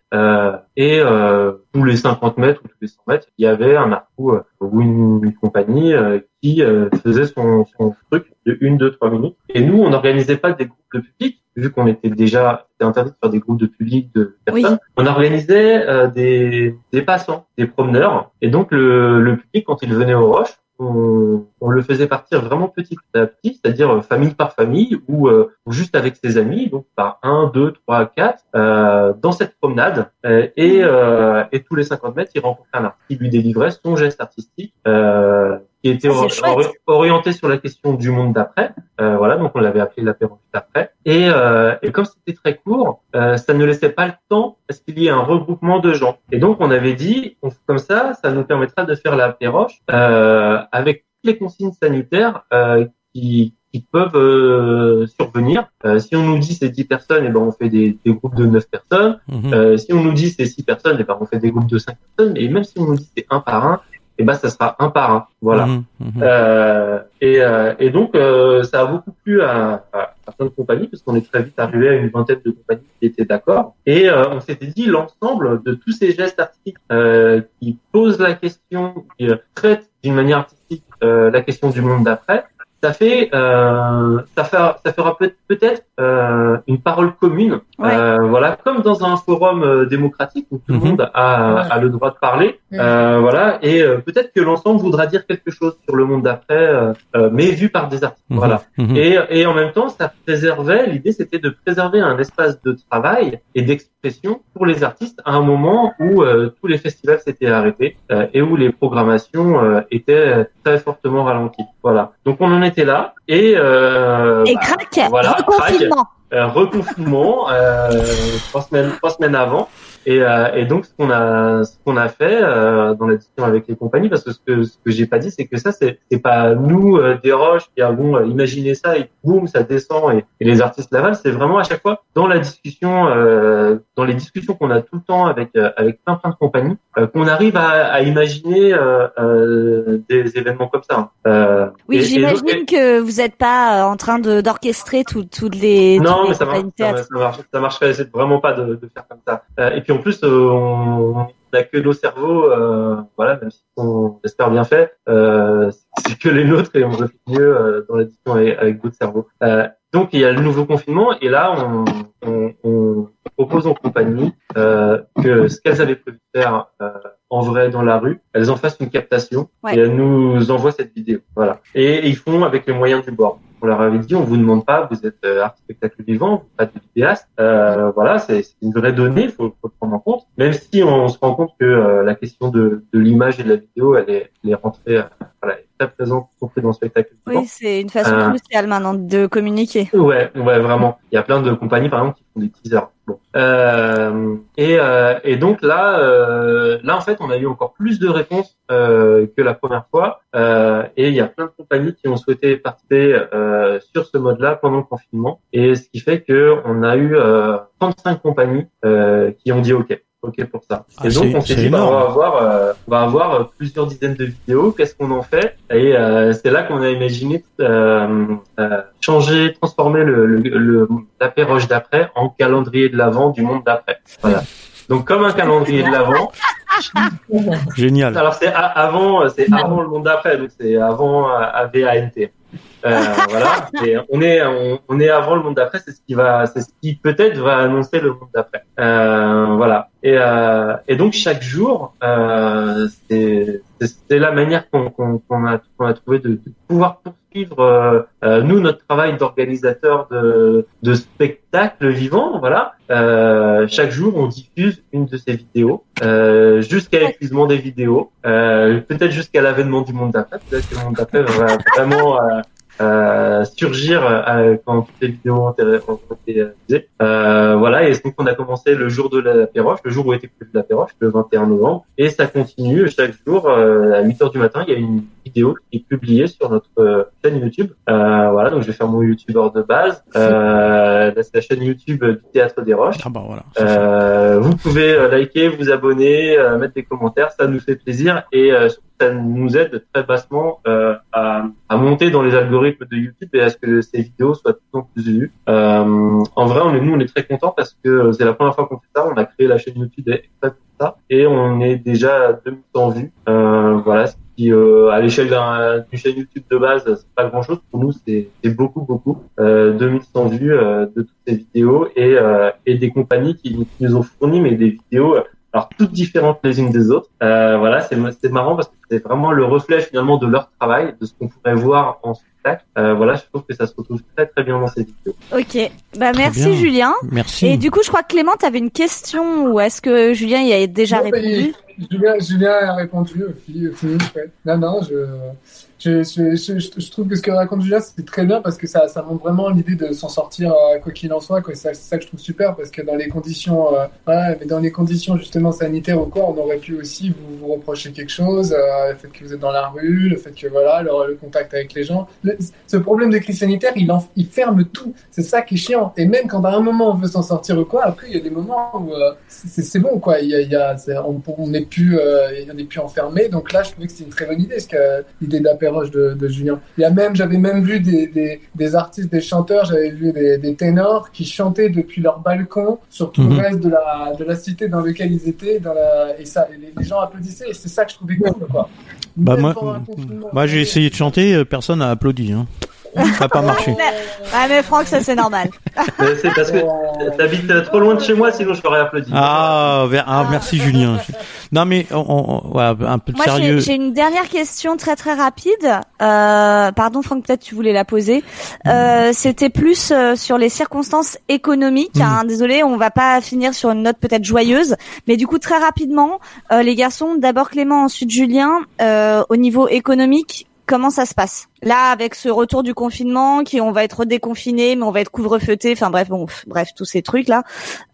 et tous les 50 mètres ou tous les 100 mètres, il y avait un arcou ou une, compagnie qui faisait son, son truc de une, deux, trois minutes. Et nous, on n'organisait pas des groupes de public, vu qu'on était déjà interdit de faire des groupes de public de personnes. On organisait des, des passants, des promeneurs. Et donc le, le public, quand il venait aux roches, on, le faisait partir vraiment petit à petit, c'est-à-dire euh, famille par famille euh, ou, juste avec ses amis, donc par un, deux, trois, quatre, euh, dans cette promenade. et, tous les 50 mètres, il rencontrait un artiste qui lui délivrait son geste artistique qui était orienté sur la question du monde d'après. voilà, donc on l'avait appelé l'apéro d'après. Et, et comme c'était très court, ça ne laissait pas le temps à ce qu'il y ait un regroupement de gens. Et donc on avait dit, comme ça, ça nous permettra de faire l'apéroche avec les consignes sanitaires euh, qui, qui, peuvent euh, survenir. Euh, si on nous dit c'est 10 personnes, et eh ben on fait des, des, groupes de 9 personnes. Mhm. si on nous dit c'est 6 personnes, et eh ben on fait des groupes de 5 personnes. Et même si on nous dit c'est un par un, et eh ben ça sera un par un. Voilà. Mhm, mhm. et, et donc ça a beaucoup plu à, à, à plein de compagnies parce qu'on est très vite arrivé à une vingtaine de compagnies qui étaient d'accord. Et on s'était dit l'ensemble de tous ces gestes artistiques qui posent la question, qui traitent d'une manière artistique euh, la question du monde d'après, ça fait euh, ça fera ça fera peut-être euh, une parole commune euh, voilà comme dans un forum euh, démocratique où tout le mhm. monde a, a, le droit de parler euh, voilà et peut-être que l'ensemble voudra dire quelque chose sur le monde d'après mais vu par des artistes mhm. voilà mhm. et et en même temps ça préservait l'idée c'était de préserver un espace de travail et d'expression pour les artistes à un moment où tous les festivals s'étaient arrêtés et où les programmations étaient très fortement ralenties. Voilà. Donc on en était là et euh, et bah, crac, voilà, reconfinement. Euh, reconfinement euh, trois semaines trois semaines avant et, euh, et donc ce qu'on a ce qu'on a fait euh, dans la discussion avec les compagnies, parce que ce que ce que j'ai pas dit, c'est que ça c'est c'est pas nous euh, des roches qui avons imaginé ça et boum ça descend et, et les artistes l'avalent. C'est vraiment à chaque fois dans la discussion, euh, dans les discussions qu'on a tout le temps avec avec plein plein de compagnies, qu'on arrive à, à imaginer des événements comme ça. oui, j'imagine que vous n'êtes pas en train de d'orchestrer toutes les non, mais ça, marche, ça, marche, ça marcherait vraiment pas de, de faire comme ça. et puis en plus, euh, n'a que nos cerveaux, euh, voilà, même s'ils sont, j'espère, bien faits, euh, c'est que les nôtres et on reflète mieux euh, dans l'édition avec, avec d'autres cerveaux. Euh, donc il y a le nouveau confinement et là on, on, on propose aux compagnies euh, que ce qu'elles avaient prévu de faire euh, en vrai dans la rue, elles en fassent une captation Ouais. et elles nous envoient cette vidéo. Voilà. Et, ils font avec les moyens du bord. On leur avait dit, on vous demande pas, vous êtes euh, artiste spectacle vivant, vous pas de vidéaste. Euh, voilà, c'est une vraie donnée, il faut, faut prendre en compte. Même si on, se rend compte que euh, la question de, de l'image et de la vidéo, elle est, elle est rentrée, euh, voilà, très présente, compris dans le spectacle vivant. Oui, c'est une façon Euh. cruciale maintenant de communiquer. Ouais, ouais, vraiment. Il y a plein de compagnies, par exemple, qui font des teasers. Bon. Euh, et, euh, et donc là, euh, là en fait, on a eu encore plus de réponses euh, que la première fois. Euh, et il y a plein de compagnies qui ont souhaité participer euh, sur ce mode-là pendant le confinement. Et ce qui fait que on a eu euh, 35 compagnies qui ont dit OK. OK pour ça. Ah, et donc on s'est dit bah, on va avoir euh, on va avoir euh, plusieurs dizaines de vidéos. Qu'est-ce qu'on en fait? Et euh, c'est là qu'on a imaginé euh, euh, changer, transformer le, le, le l'apéroche d'après en calendrier de l'avant du monde d'après. Voilà. Donc comme un calendrier de l'avant. Génial. Alors c'est avant, c'est avant le monde d'après, donc c'est avant euh, AVANT. Euh, voilà. Et on est on, on est avant le monde d'après, c'est ce qui va, c'est ce qui peut-être va annoncer le monde d'après. Euh, voilà. Et euh, et donc chaque jour, euh, c'est c'est la manière qu'on qu'on a qu'on a trouvé de, de pouvoir poursuivre euh, euh, nous notre travail d'organisateur de de spectacles vivants. Voilà. Euh, chaque jour, on diffuse une de ces vidéos euh, jusqu'à l'épuisement des vidéos, euh, peut-être jusqu'à l'avènement du monde d'après. Peut-être que le monde d'après va vraiment euh, surgir euh, quand toutes les vidéos ont été, ont été réalisées. Euh, voilà, et donc on a commencé le jour de la péroche, le jour où était prévu la péroche, le 21 novembre, et ça continue chaque jour euh, à 8 heures du matin. Il y a une vidéo qui est publiée sur notre euh, chaîne YouTube. Euh, voilà, donc je vais faire mon YouTubeur de base. Euh, c'est la chaîne YouTube du Théâtre des Roches. Ah bah voilà. Euh, vous pouvez euh, liker, vous abonner, euh, mettre des commentaires, ça nous fait plaisir et ça nous aide très bassement à, à monter dans les algorithmes de YouTube et à ce que ces vidéos soient de plus en plus vues. En vrai, on est, nous, on est très contents parce que c'est la première fois qu'on fait ça. On a créé la chaîne YouTube exprès pour ça et on est déjà à 2100 vues. Voilà, ce qui euh, à l'échelle d'un- d'une chaîne YouTube de base, c'est pas grand chose. Pour nous, c'est beaucoup, beaucoup. Euh, 2100 vues euh, de toutes ces vidéos et, euh, et des compagnies qui, qui nous ont fourni mais des vidéos alors toutes différentes les unes des autres. Euh, voilà, c'est marrant parce que c'est vraiment le reflet finalement de leur travail, de ce qu'on pourrait voir en spectacle. Euh, voilà, je trouve que ça se retrouve très très bien dans ces vidéos. Ok. Bah Très merci bien. Julien. Merci. Et du coup, je crois que Clément, tu avais une question ou est-ce que Julien y a déjà Non, mais répondu? Julien, Julien a répondu fini. ouais. Non, non, je, je, trouve que ce que raconte Julien, c'est très bien parce que ça, montre vraiment l'idée de s'en sortir euh, quoi qu'il en soit. C'est ça, que je trouve super parce que dans les conditions, euh, mais dans les conditions justement sanitaires ou quoi, on aurait pu aussi vous, reprocher quelque chose, euh, le fait que vous êtes dans la rue, le fait que voilà, le, contact avec les gens. Ce problème de crise sanitaire, il, ferme tout. C'est ça qui est chiant. Et même quand à un moment on veut s'en sortir ou quoi, après il y a des moments où euh, c'est c'est bon quoi. On n'est plus, on plus enfermé. Donc là, je trouvais que c'était une très bonne idée, ce que l'idée de, de Julien. Il y a même, j'avais même vu des, des, des artistes, des chanteurs, j'avais vu des, des ténors qui chantaient depuis leur balcon sur tout Mhm. le reste de la, de la cité dans laquelle ils étaient, dans la, et ça, les, les gens applaudissaient. Et c'est ça que je trouvais cool quoi. Bah moi, moi j'ai essayé de chanter, euh, personne n'a applaudi. Hein. Ça n'a pas marché. Ah mais Franck, ça c'est normal. C'est parce que t'habites trop loin de chez moi, sinon je t'aurais applaudi. Ah, ver- ah, merci Julien. Non mais on, on- voilà, un peu de Moi, j'ai sérieux. j'ai une dernière question très très rapide. Euh, pardon, Franck, peut-être tu voulais la poser. Euh, C'était plus euh, sur les circonstances économiques. Hein. Désolé, on va pas finir sur une note peut-être joyeuse, mais du coup très rapidement, euh, les garçons, d'abord Clément, ensuite Julien. Euh, au niveau économique, comment ça se passe? Là, avec ce retour du confinement, qui on va être déconfiné, mais on va être couvre-feuté. Enfin bref, bon, bref, tous ces trucs là.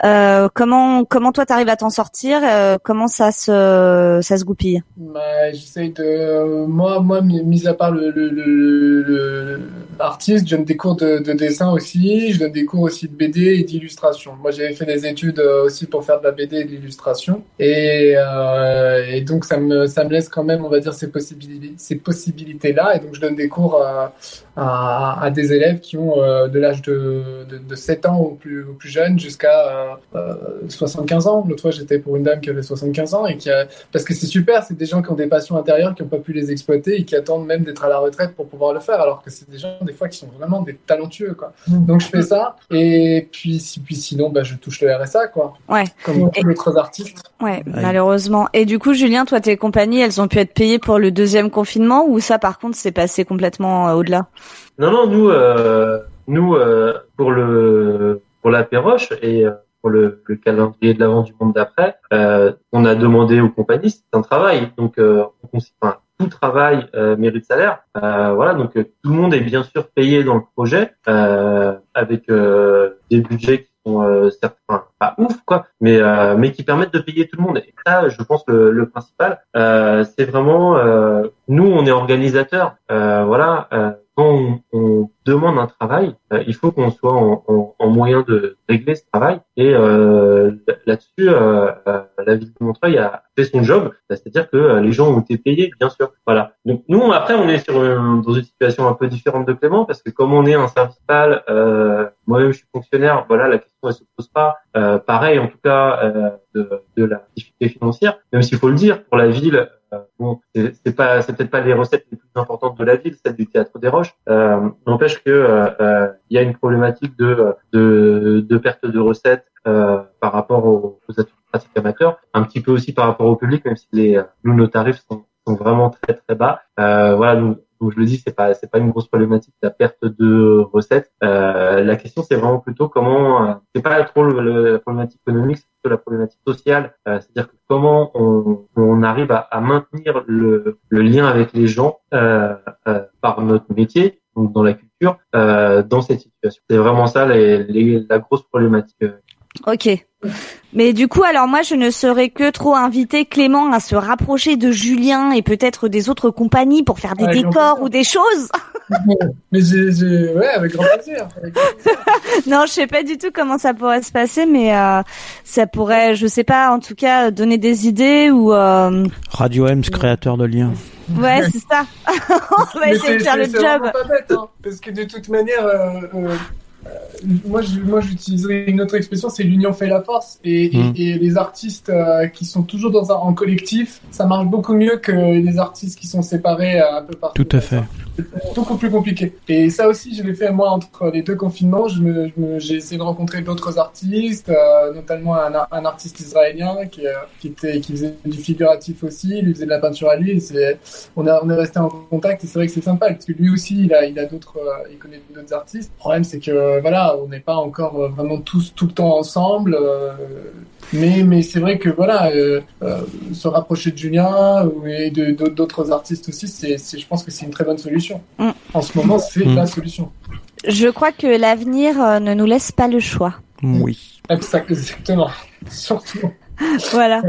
Euh, comment comment toi t'arrives à t'en sortir? Euh, Comment ça se ça se goupille? Bah, de moi moi mis à part le- artiste je donne des cours de, de dessin aussi je donne des cours aussi de BD et d'illustration. Moi j'avais fait des études euh, aussi pour faire de la BD et de l'illustration. Et, euh, et donc ça me ça me laisse quand même on va dire ces possibilités ces possibilités là et donc je donne des cours à, à, à, des élèves qui ont euh, de l'âge de, de, de, 7 ans au plus, au plus jeune jusqu'à euh, 75 ans. L'autre fois, j'étais pour une dame qui avait 75 ans et qui a, parce que c'est super, c'est des gens qui ont des passions intérieures, qui n'ont pas pu les exploiter et qui attendent même d'être à la retraite pour pouvoir le faire, alors que c'est des gens, des fois, qui sont vraiment des talentueux, quoi. Mmh. Donc, je fais ça. Et puis, si, puis sinon, bah, je touche le RSA, quoi. Ouais. Comme tous les autres artistes. Ouais, ouais, malheureusement. Et du coup, Julien, toi, tes compagnies, elles ont pu être payées pour le deuxième confinement ou ça, par contre, c'est passé complètement euh, au-delà? Non, non, nous, euh, nous, euh, pour le, pour la Péroche et euh, pour le, le calendrier de l'avant du monde d'après, euh, on a demandé aux compagnies, c'est un travail, donc euh, on, tout travail euh, mérite salaire. Voilà, donc tout le monde est bien sûr payé dans le projet avec des budgets qui sont certains pas ouf quoi, mais mais qui permettent de payer tout le monde. Et ça, je pense que le, le principal, c'est vraiment nous, on est organisateurs. voilà quand on, on, demande un travail, euh, il faut qu'on soit en, en, en, moyen de régler ce travail. Et euh, là-dessus, euh, euh la ville de Montreuil a fait son job, c'est-à-dire que euh, les gens ont été payés, bien sûr. Voilà. Donc nous, après, on est sur dans une situation un peu différente de Clément parce que comme on est un service pâle, moi-même je suis fonctionnaire. Voilà, la question elle se pose pas. pareil, en tout cas, de, de la difficulté financière, même s'il faut le dire, pour la ville, euh, bon, c'est pas, c'est peut-être pas les recettes les plus importantes de la ville, celle du théâtre des Roches. Euh, N'empêche que euh, euh, il y a une problématique de de, de perte de recettes euh, par rapport aux, aux pratiques amateurs, un petit peu aussi par rapport au public, même si les nous nos tarifs sont, sont vraiment très très bas. voilà, donc je le dis, c'est pas c'est pas une grosse problématique la perte de recettes. Euh, la question c'est vraiment plutôt comment euh, c'est pas trop le, la problématique économique, c'est plutôt la problématique sociale. Euh, C'est-à-dire comment on, on arrive à, à maintenir le, le, lien avec les gens par notre métier, donc dans la culture, euh, dans cette situation. C'est vraiment ça les, les, la grosse problématique. Ok. Mais du coup, alors moi, je ne saurais que trop inviter Clément à se rapprocher de Julien et peut-être des autres compagnies pour faire des décors ou des choses. Mais j'ai, ouais, avec grand plaisir. Avec grand plaisir. non, je sais pas du tout comment ça pourrait se passer, mais euh, ça pourrait, je sais pas, en tout cas, donner des idées ou. Euh... Radio Ems, créateur de liens. Ouais, c'est ça. On va essayer de faire le job. Pas bête, hein, parce que de toute manière. Euh, euh moi, je, moi, j'utiliserais une autre expression, c'est l'union fait la force. Et, mmh. et, et les artistes euh, qui sont toujours dans un, en collectif, ça marche beaucoup mieux que les artistes qui sont séparés euh, un peu partout. Tout à fait. Beaucoup plus compliqué. Et ça aussi, je l'ai fait moi entre les deux confinements. J'ai essayé de rencontrer d'autres artistes, euh, notamment un, artiste israélien qui, euh, qui, faisait du figuratif aussi. Il faisait de la peinture à l'huile. C'est, on, est resté en contact et c'est vrai que c'est sympa parce que lui aussi, il a, d'autres, euh, il connaît d'autres artistes. Le problème, c'est que voilà, on n'est pas encore vraiment tous tout le temps ensemble. Euh, mais mais c'est vrai que voilà, euh, euh, se rapprocher de Julien et de d'autres artistes aussi, c'est je pense que c'est une très bonne solution. Mm. En ce moment, c'est mm. la solution. Je crois que l'avenir ne nous laisse pas le choix. Oui. Exactement. Surtout. voilà.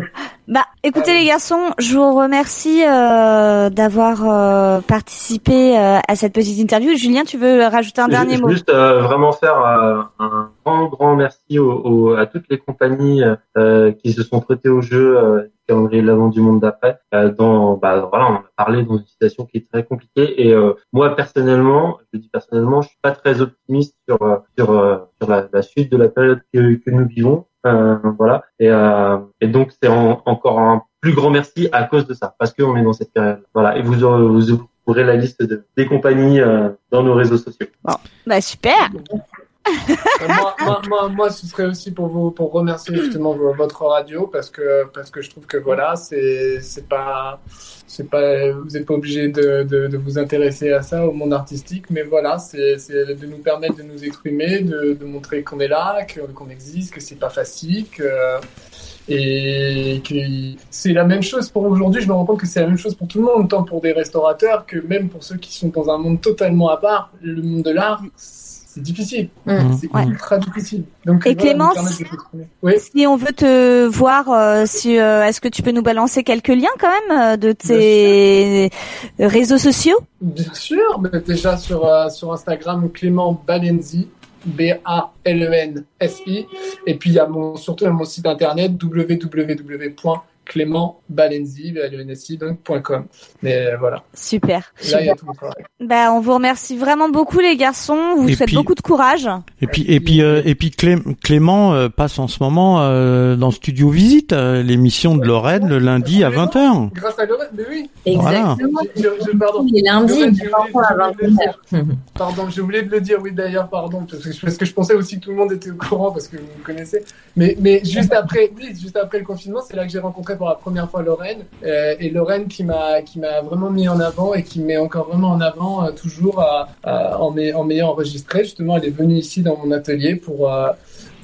Bah, écoutez les garçons, je vous remercie euh, d'avoir euh, participé euh, à cette petite interview. Julien, tu veux rajouter un je, dernier je mot? Juste euh, vraiment faire euh, un grand grand merci au, au, à toutes les compagnies euh, qui se sont prêtées au jeu calendrier de l'avant du monde d'après. dans bah voilà, on a parlé dans une situation qui est très compliquée et moi personnellement, je dis personnellement, je suis pas très optimiste sur sur sur la, la suite de la période que, que nous vivons. Euh, voilà. Et, euh, et donc c'est encore un plus grand merci à cause de ça, parce qu'on est dans cette période. Voilà. Et vous aurez, vous aurez la liste de, des compagnies euh, dans nos réseaux sociaux. Bon. Bah super. Moi, ce serait aussi pour vous pour remercier justement votre radio parce que parce que je trouve que voilà c'est c'est pas c'est pas vous n'êtes pas obligé de, de, vous intéresser à ça au monde artistique mais voilà c'est de nous permettre de nous exprimer de, montrer qu'on est là qu'on existe que c'est pas facile et que c'est la même chose pour aujourd'hui. Je me rends compte que c'est la même chose pour tout le monde, tant pour des restaurateurs que même pour ceux qui sont dans un monde totalement à part. Le monde de l'art, c'est difficile. Mmh. C'est ouais. ultra difficile. Donc, et voilà, Clémence, oui. si on veut te voir, euh, si, euh, est-ce que tu peux nous balancer quelques liens quand même euh, de tes réseaux sociaux? Bien sûr, mais déjà sur, euh, sur Instagram, Clément Balenzi. B-A-L-E-N-S-I. Et puis, il y a mon, surtout mon site internet www Clément Balenzi, donc .com. Mais voilà. Super. Là, il y a tout le travail. Bah, on vous remercie vraiment beaucoup les garçons. Vous Et souhaite puis- beaucoup de courage. Et puis et puis euh, et puis Clé- Clément euh, passe en ce moment euh, dans Studio Visite, euh, l'émission de Lorraine le lundi à 20h. Grâce à Lorraine, mais oui. Voilà. Exactement. Je, je- pardon. Les lundis, Lorraine, mais j'ai pas oublié- encore à j'ai oublié de le 21h. dire. Pardon, j'ai oublié de le dire, oui d'ailleurs, pardon, parce que, parce que je pensais aussi que tout le monde était au courant parce que vous me connaissez. Mais, mais juste après, oui, juste après le confinement, c'est là que j'ai rencontré pour la première fois Lorraine. Euh, et Lorraine qui m'a qui m'a vraiment mis en avant et qui me met encore vraiment en avant euh, toujours à- à- en m'ay- en m'ayant enregistré. Justement, elle est venue ici dans mon atelier pour euh,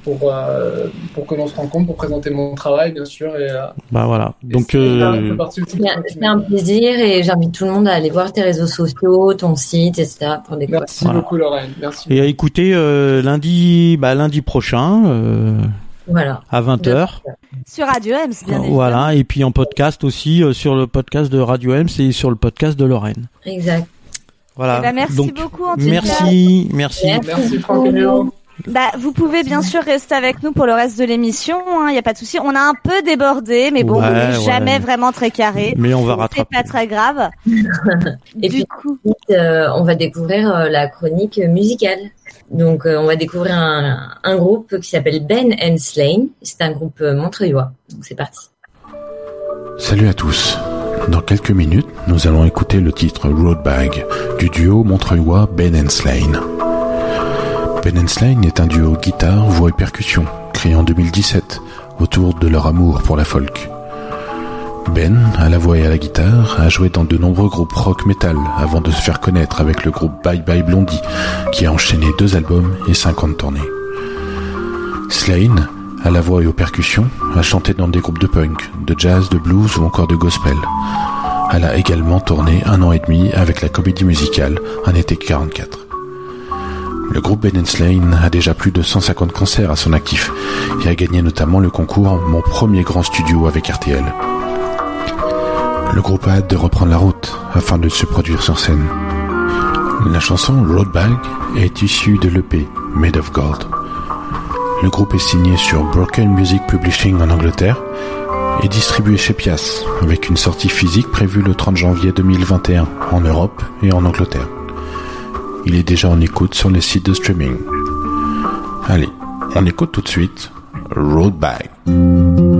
pour euh, pour que l'on se rencontre, pour présenter mon travail, bien sûr. Et, euh, Bah voilà. Donc euh, C'est ce un- plaisir et j'invite tout le monde à aller voir tes réseaux sociaux, ton site, etc. pour découvrir. Merci Voilà. beaucoup Lorraine, merci. et à écouter euh, lundi bah lundi prochain euh, Voilà. à 20h. Sur Radio Ems, bien évidemment. Voilà, et puis en podcast aussi euh, sur le podcast de Radio M, et sur le podcast de Lorraine. Exact. Voilà. Eh ben, merci Donc beaucoup en tout merci, merci. Merci. Merci Franck et Léo. Bah, vous pouvez bien sûr rester avec nous pour le reste de l'émission. Il n'y a pas de souci. On a un peu débordé, mais bon, Ouais, on n'est ouais. jamais vraiment très carré. Mais on va C'est rattraper. pas très grave. Et du puis, coup, euh, on va découvrir euh, la chronique musicale. Donc, euh, on va découvrir un, un groupe qui s'appelle Ben and Slane. C'est un groupe euh, montreuillois. Donc, c'est parti. Salut à tous. Dans quelques minutes, nous allons écouter le titre Roadbag du duo montreuillois Ben and Slane. Ben Slane est un duo guitare, voix et percussion, créé en 2017 autour de leur amour pour la folk. Ben, à la voix et à la guitare, a joué dans de nombreux groupes rock metal avant de se faire connaître avec le groupe Bye Bye Blondie, qui a enchaîné deux albums et 50 tournées. Slane, à la voix et aux percussions, a chanté dans des groupes de punk, de jazz, de blues ou encore de gospel. Elle a également tourné un an et demi avec la comédie musicale Un été 44. Le groupe Ben Slane a déjà plus de 150 concerts à son actif et a gagné notamment le concours Mon premier grand studio avec RTL. Le groupe a hâte de reprendre la route afin de se produire sur scène. La chanson Roadbag est issue de l'EP Made of Gold. Le groupe est signé sur Broken Music Publishing en Angleterre et distribué chez Pias, avec une sortie physique prévue le 30 janvier 2021 en Europe et en Angleterre. Il est déjà en écoute sur les sites de streaming. Allez, on écoute tout de suite Roadbag. bleed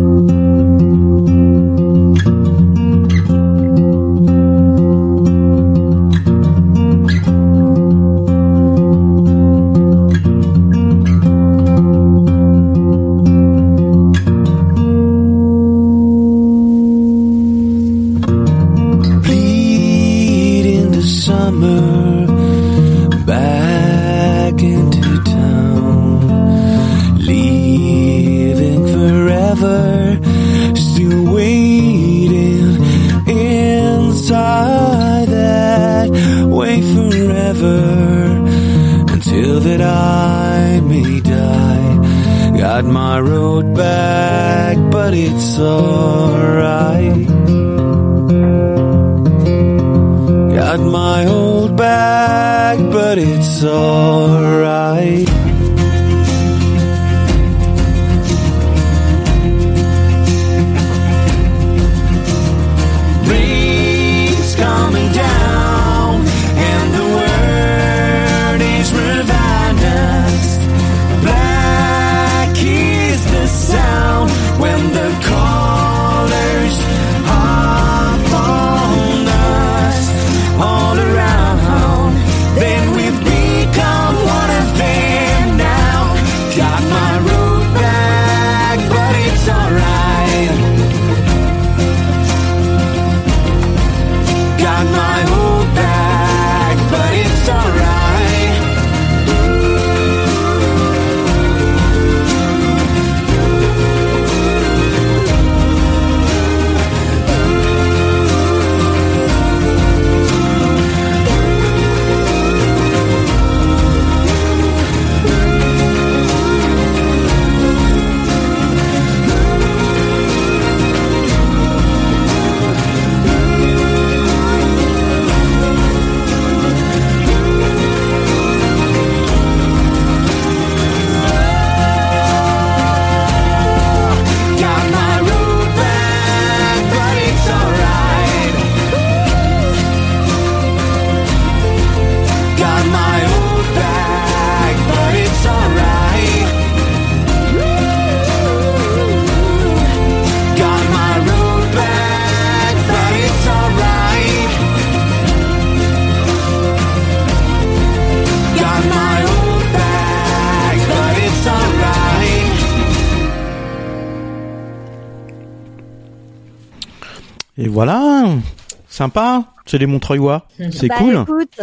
C'est les Montreuilois. C'est Bah, cool. écoute,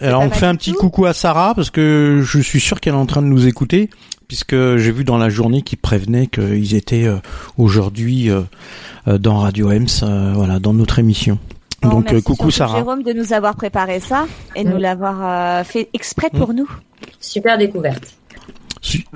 Alors on fait un petit tout. coucou à Sarah parce que je suis sûr qu'elle est en train de nous écouter puisque j'ai vu dans la journée qu'ils prévenaient qu'ils étaient euh, aujourd'hui euh, euh, dans Radio Ems, voilà, dans notre émission. bon, Donc merci coucou Sarah. Jérôme de nous avoir préparé ça et de nous Mm. l'avoir fait exprès Mm. pour nous. Super découverte.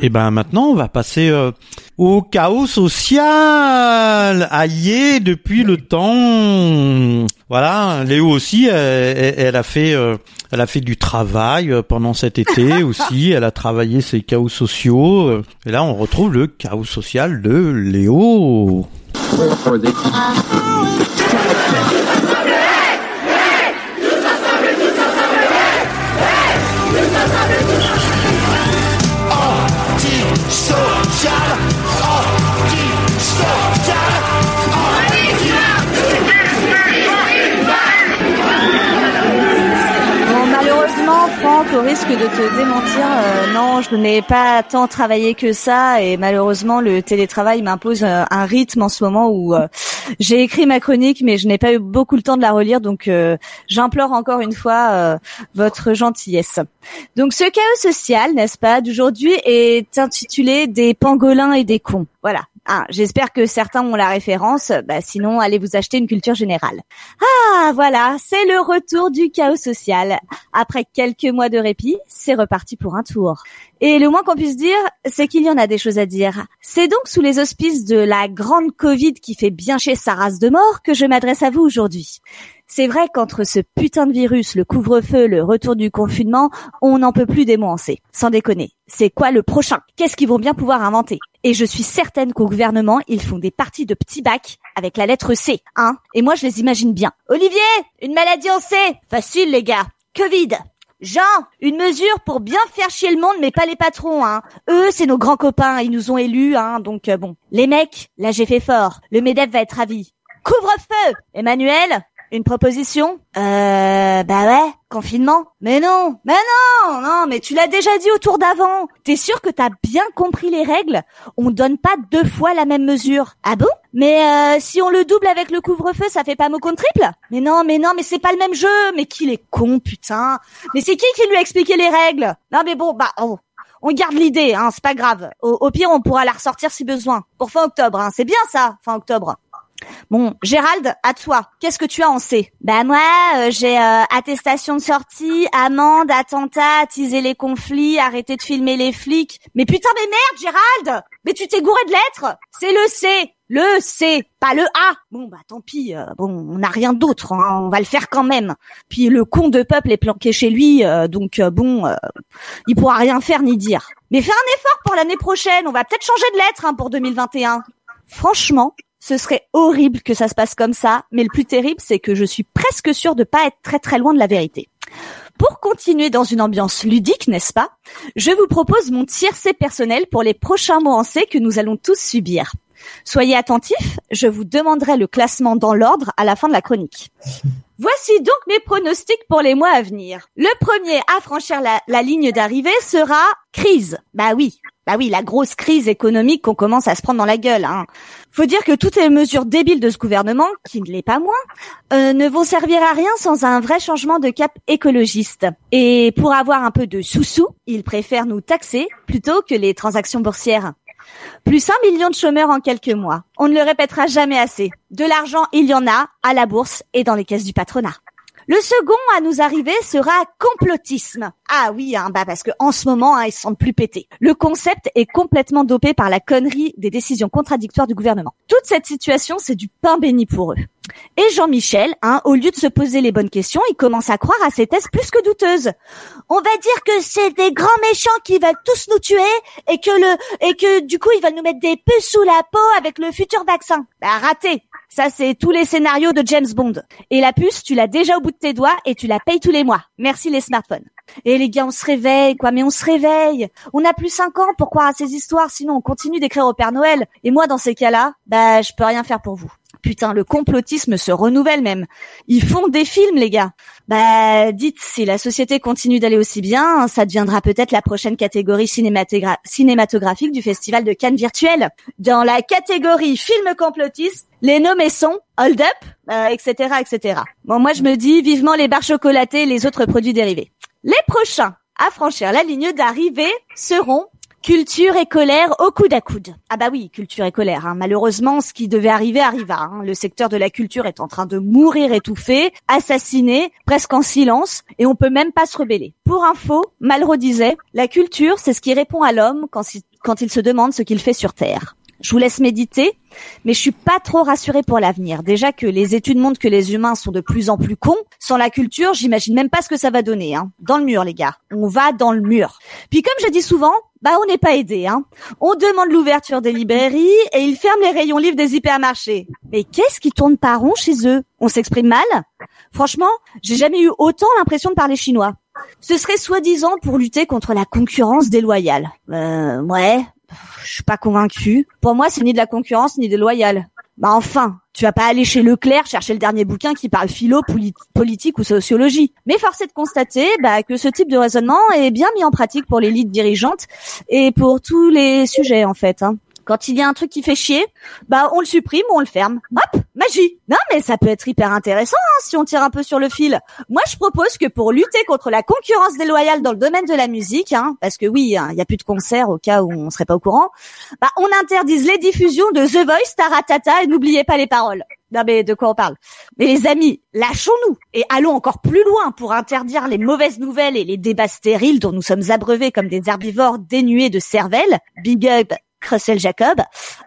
Et ben maintenant on va passer euh, au chaos social. Aïe, depuis le temps. Voilà, Léo aussi, elle, elle- elle a fait, euh, elle a fait du travail euh, pendant cet été aussi. Elle a travaillé ses chaos sociaux. euh, Et là, on retrouve le chaos social de Léo. Risque de te démentir, euh, non, je n'ai pas tant travaillé que ça et malheureusement, le télétravail m'impose euh, un rythme en ce moment où euh, j'ai écrit ma chronique, mais je n'ai pas eu beaucoup le temps de la relire, donc euh, j'implore encore une fois euh, votre gentillesse. Donc, ce chaos social, n'est-ce pas, d'aujourd'hui est intitulé Des pangolins et des cons. Voilà. Ah, J'espère que certains ont la référence. Bah, sinon, allez vous acheter une culture générale. Ah, voilà, c'est le retour du chaos social. Après quelques mois de répit, c'est reparti pour un tour. Et le moins qu'on puisse dire, c'est qu'il y en a des choses à dire. C'est donc sous les auspices de la grande Covid qui fait bien chez sa race de mort que je m'adresse à vous aujourd'hui. C'est vrai qu'entre ce putain de virus, le couvre-feu, le retour du confinement, on n'en peut plus des. Sans déconner. C'est quoi le prochain? Qu'est-ce qu'ils vont bien pouvoir inventer? Et je suis certaine qu'au gouvernement, ils font des parties de petits bacs avec la lettre C, hein? Et moi, je les imagine bien. Olivier, une maladie en C Facile, les gars. Covid. Jean, une mesure pour bien faire chier le monde, mais pas les patrons, hein. Eux, c'est nos grands copains, ils nous ont élus, hein. Donc euh, bon. Les mecs, là j'ai fait fort. Le Medef va être ravi. Couvre-feu Emmanuel une proposition? Euh, bah ouais, confinement. Mais non, mais non, non, mais tu l'as déjà dit au tour d'avant. T'es sûr que t'as bien compris les règles? On donne pas deux fois la même mesure. Ah bon? Mais euh, si on le double avec le couvre-feu, ça fait pas mot contre triple? Mais non, mais non, mais c'est pas le même jeu. Mais qu'il est con, putain? Mais c'est qui qui lui a expliqué les règles? Non, mais bon, bah, oh. On garde l'idée, hein, c'est pas grave. Au, au pire, on pourra la ressortir si besoin. Pour fin octobre, hein. C'est bien ça, fin octobre. Bon, Gérald, à toi. Qu'est-ce que tu as en C? Bah moi, euh, j'ai euh, attestation de sortie, amende, attentat, attiser les conflits, arrêter de filmer les flics. Mais putain, mais merde, Gérald Mais tu t'es gouré de lettres C'est le C le C, pas le A. Bon bah tant pis. euh, bon, on n'a rien d'autre. hein, on va le faire quand même. Puis le con de peuple est planqué chez lui, euh, donc bon, il pourra rien faire ni dire. Mais fais un effort pour l'année prochaine. On va peut-être changer de lettre hein, pour 2021. Franchement, ce serait horrible que ça se passe comme ça, mais le plus terrible, c'est que je suis presque sûre de pas être très très loin de la vérité. Pour continuer dans une ambiance ludique, n'est-ce pas Je vous propose mon tiercé personnel pour les prochains mots en C que nous allons tous subir. Soyez attentifs, je vous demanderai le classement dans l'ordre à la fin de la chronique. Voici donc mes pronostics pour les mois à venir. Le premier à franchir la, la ligne d'arrivée sera crise. Bah oui, bah oui, la grosse crise économique qu'on commence à se prendre dans la gueule. Hein. Faut dire que toutes les mesures débiles de ce gouvernement, qui ne l'est pas moins, euh, ne vont servir à rien sans un vrai changement de cap écologiste. Et pour avoir un peu de sous-sous, ils préfèrent nous taxer plutôt que les transactions boursières. Plus un million de chômeurs en quelques mois. On ne le répétera jamais assez. De l'argent, il y en a, à la bourse et dans les caisses du patronat. Le second à nous arriver sera complotisme. Ah oui, hein, bah parce que en ce moment, hein, ils se sentent plus pétés. Le concept est complètement dopé par la connerie des décisions contradictoires du gouvernement. Toute cette situation, c'est du pain béni pour eux. Et Jean-Michel, hein, au lieu de se poser les bonnes questions, il commence à croire à ces thèses plus que douteuses. On va dire que c'est des grands méchants qui veulent tous nous tuer et que le et que du coup ils veulent nous mettre des puces sous la peau avec le futur vaccin. Bah raté. Ça c'est tous les scénarios de James Bond. Et la puce, tu l'as déjà au bout de tes doigts et tu la payes tous les mois. Merci les smartphones. Et les gars, on se réveille, quoi, mais on se réveille. On a plus cinq ans pour croire à ces histoires, sinon on continue d'écrire au Père Noël. Et moi, dans ces cas-là, bah, je peux rien faire pour vous. Putain, le complotisme se renouvelle même. Ils font des films, les gars. Bah, dites, si la société continue d'aller aussi bien, ça deviendra peut-être la prochaine catégorie cinématographique du festival de Cannes virtuel. Dans la catégorie film complotiste, les nommés sont Hold Up, euh, etc., etc. Bon, moi je me dis vivement les barres chocolatées et les autres produits dérivés. Les prochains à franchir la ligne d'arrivée seront Culture et colère au coude à coude. Ah bah oui, culture et colère. hein. Malheureusement, ce qui devait arriver arriva. hein. Le secteur de la culture est en train de mourir étouffé, assassiné, presque en silence, et on peut même pas se rebeller. Pour info, Malraux disait, la culture, c'est ce qui répond à l'homme quand, il- quand il se demande ce qu'il fait sur Terre. Je vous laisse méditer, mais je suis pas trop rassurée pour l'avenir. Déjà que les études montrent que les humains sont de plus en plus cons. Sans la culture, j'imagine même pas ce que ça va donner. Hein. Dans le mur, les gars. On va dans le mur. Puis comme je dis souvent, bah on n'est pas aidé. Hein. On demande l'ouverture des librairies et ils ferment les rayons livres des hypermarchés. Mais qu'est-ce qui tourne pas rond chez eux? On s'exprime mal? Franchement, j'ai jamais eu autant l'impression de parler chinois. Ce serait soi-disant pour lutter contre la concurrence déloyale. Euh, ouais, je suis pas convaincu. Pour moi, c'est ni de la concurrence ni déloyale. Bah enfin, tu vas pas aller chez Leclerc chercher le dernier bouquin qui parle philo, poli- politique ou sociologie. Mais force de constater bah, que ce type de raisonnement est bien mis en pratique pour l'élite dirigeante et pour tous les sujets en fait. hein. Quand il y a un truc qui fait chier, bah on le supprime ou on le ferme. Hop, magie. Non mais ça peut être hyper intéressant hein, si on tire un peu sur le fil. Moi je propose que pour lutter contre la concurrence déloyale dans le domaine de la musique, hein, parce que oui, hein, il y a plus de concerts au cas où on serait pas au courant, bah on interdise les diffusions de The Voice, Taratata et n'oubliez pas les paroles. Non mais de quoi on parle? Mais les amis, lâchons-nous et allons encore plus loin pour interdire les mauvaises nouvelles et les débats stériles dont nous sommes abreuvés comme des herbivores dénués de cervelle. Big up Russell Jacob.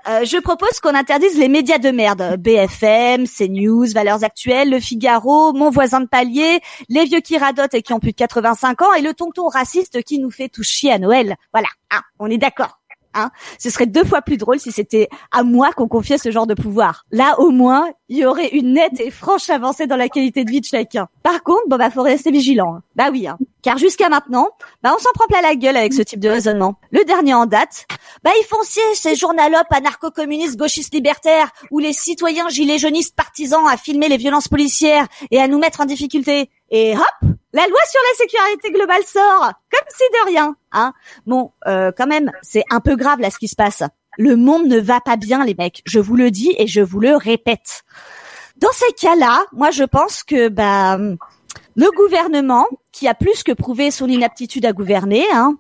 Euh, je propose qu'on interdise les médias de merde. BFM, CNews, Valeurs Actuelles, Le Figaro, Mon voisin de palier, les vieux qui radotent et qui ont plus de 85 ans et le tonton raciste qui nous fait tout chier à Noël. Voilà, hein, on est d'accord. Hein ce serait deux fois plus drôle si c'était à moi qu'on confiait ce genre de pouvoir. Là, au moins, il y aurait une nette et franche avancée dans la qualité de vie de chacun. Par contre, bon bah faut rester vigilant. hein. Bah oui, hein. car jusqu'à maintenant, bah on s'en prend plein la gueule avec ce type de raisonnement. Le dernier en date, bah ils font sier ces journalopes anarcho-communistes gauchistes libertaires ou les citoyens gilets jaunistes partisans à filmer les violences policières et à nous mettre en difficulté. Et hop, la loi sur la sécurité globale sort, comme si de rien. Hein bon, euh, quand même, c'est un peu grave là ce qui se passe. Le monde ne va pas bien, les mecs. Je vous le dis et je vous le répète. Dans ces cas-là, moi je pense que bah le gouvernement, qui a plus que prouvé son inaptitude à gouverner, hein,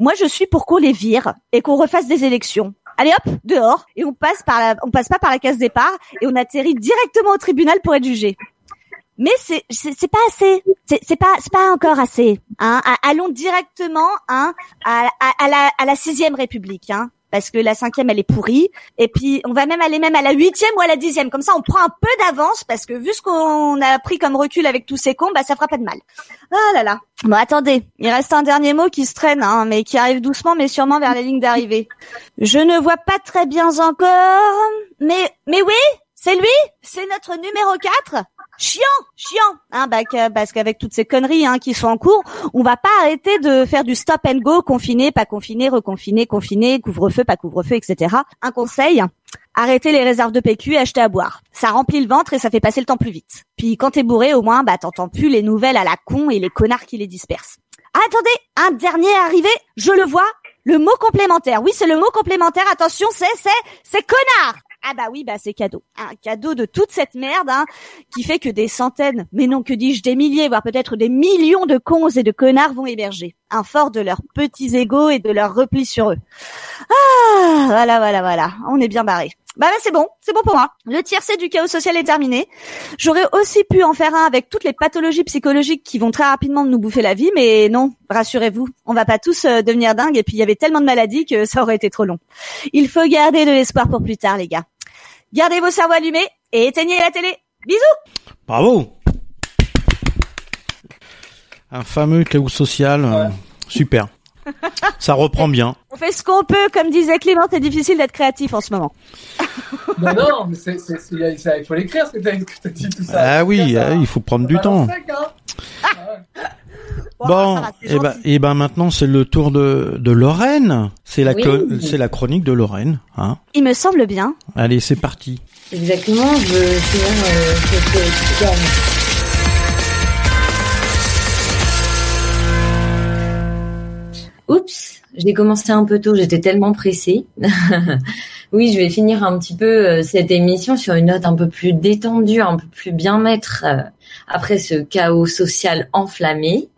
moi je suis pour qu'on les vire et qu'on refasse des élections. Allez hop, dehors, et on passe par la, on passe pas par la case départ et on atterrit directement au tribunal pour être jugé. Mais c'est c'est pas assez. C'est pas c'est pas encore assez. Hein. Allons directement hein à, à, à la à la sixième République. Hein. Parce que la cinquième elle est pourrie et puis on va même aller même à la huitième ou à la dixième comme ça on prend un peu d'avance parce que vu ce qu'on a pris comme recul avec tous ces cons bah ça fera pas de mal. Ah là là. Bon attendez, il reste un dernier mot qui se traîne hein, mais qui arrive doucement mais sûrement vers la ligne d'arrivée. Je ne vois pas très bien encore mais mais oui c'est lui? C'est notre numéro 4 chiant, chiant, hein, bah, parce qu'avec toutes ces conneries hein, qui sont en cours, on va pas arrêter de faire du stop and go, confiné, pas confiné, reconfiné, confiné, couvre-feu, pas couvre-feu, etc. Un conseil, arrêtez les réserves de PQ et achetez à boire. Ça remplit le ventre et ça fait passer le temps plus vite. Puis quand t'es bourré, au moins, bah t'entends plus les nouvelles à la con et les connards qui les dispersent. Ah, attendez, un dernier arrivé, je le vois, le mot complémentaire. Oui, c'est le mot complémentaire. Attention, c'est c'est c'est connard. Ah bah oui, bah c'est cadeau. Un cadeau de toute cette merde hein, qui fait que des centaines, mais non que dis-je, des milliers, voire peut-être des millions de cons et de connards vont héberger. Un fort de leurs petits égaux et de leur repli sur eux. Ah, voilà, voilà, voilà. On est bien barré. Bah là, c'est bon, c'est bon pour moi. Le tiercé du chaos social est terminé. J'aurais aussi pu en faire un avec toutes les pathologies psychologiques qui vont très rapidement nous bouffer la vie, mais non, rassurez-vous, on va pas tous euh, devenir dingues et puis il y avait tellement de maladies que ça aurait été trop long. Il faut garder de l'espoir pour plus tard, les gars. Gardez vos cerveaux allumés et éteignez la télé. Bisous Bravo Un fameux chaos social, euh, super. Ça reprend bien. On fait ce qu'on peut, comme disait Clément, c'est difficile d'être créatif en ce moment. Non, non, mais c'est, c'est, c'est- ça, il faut l'écrire ce que t'as, que t'as dit, tout ça. Ah oui, ça. euh, il faut prendre du temps. sac, hein. Bon, c'est et ben, gentil. et ben maintenant c'est le tour de, de Lorraine. C'est la, Oui. c'est la chronique de Lorraine. Hein. Il me semble bien. Allez, c'est parti. Exactement, je euh, cette gamme. Oups, j'ai commencé un peu tôt, j'étais tellement pressée. oui, je vais finir un petit peu euh, cette émission sur une note un peu plus détendue, un peu plus bien-être euh, après ce chaos social enflammé.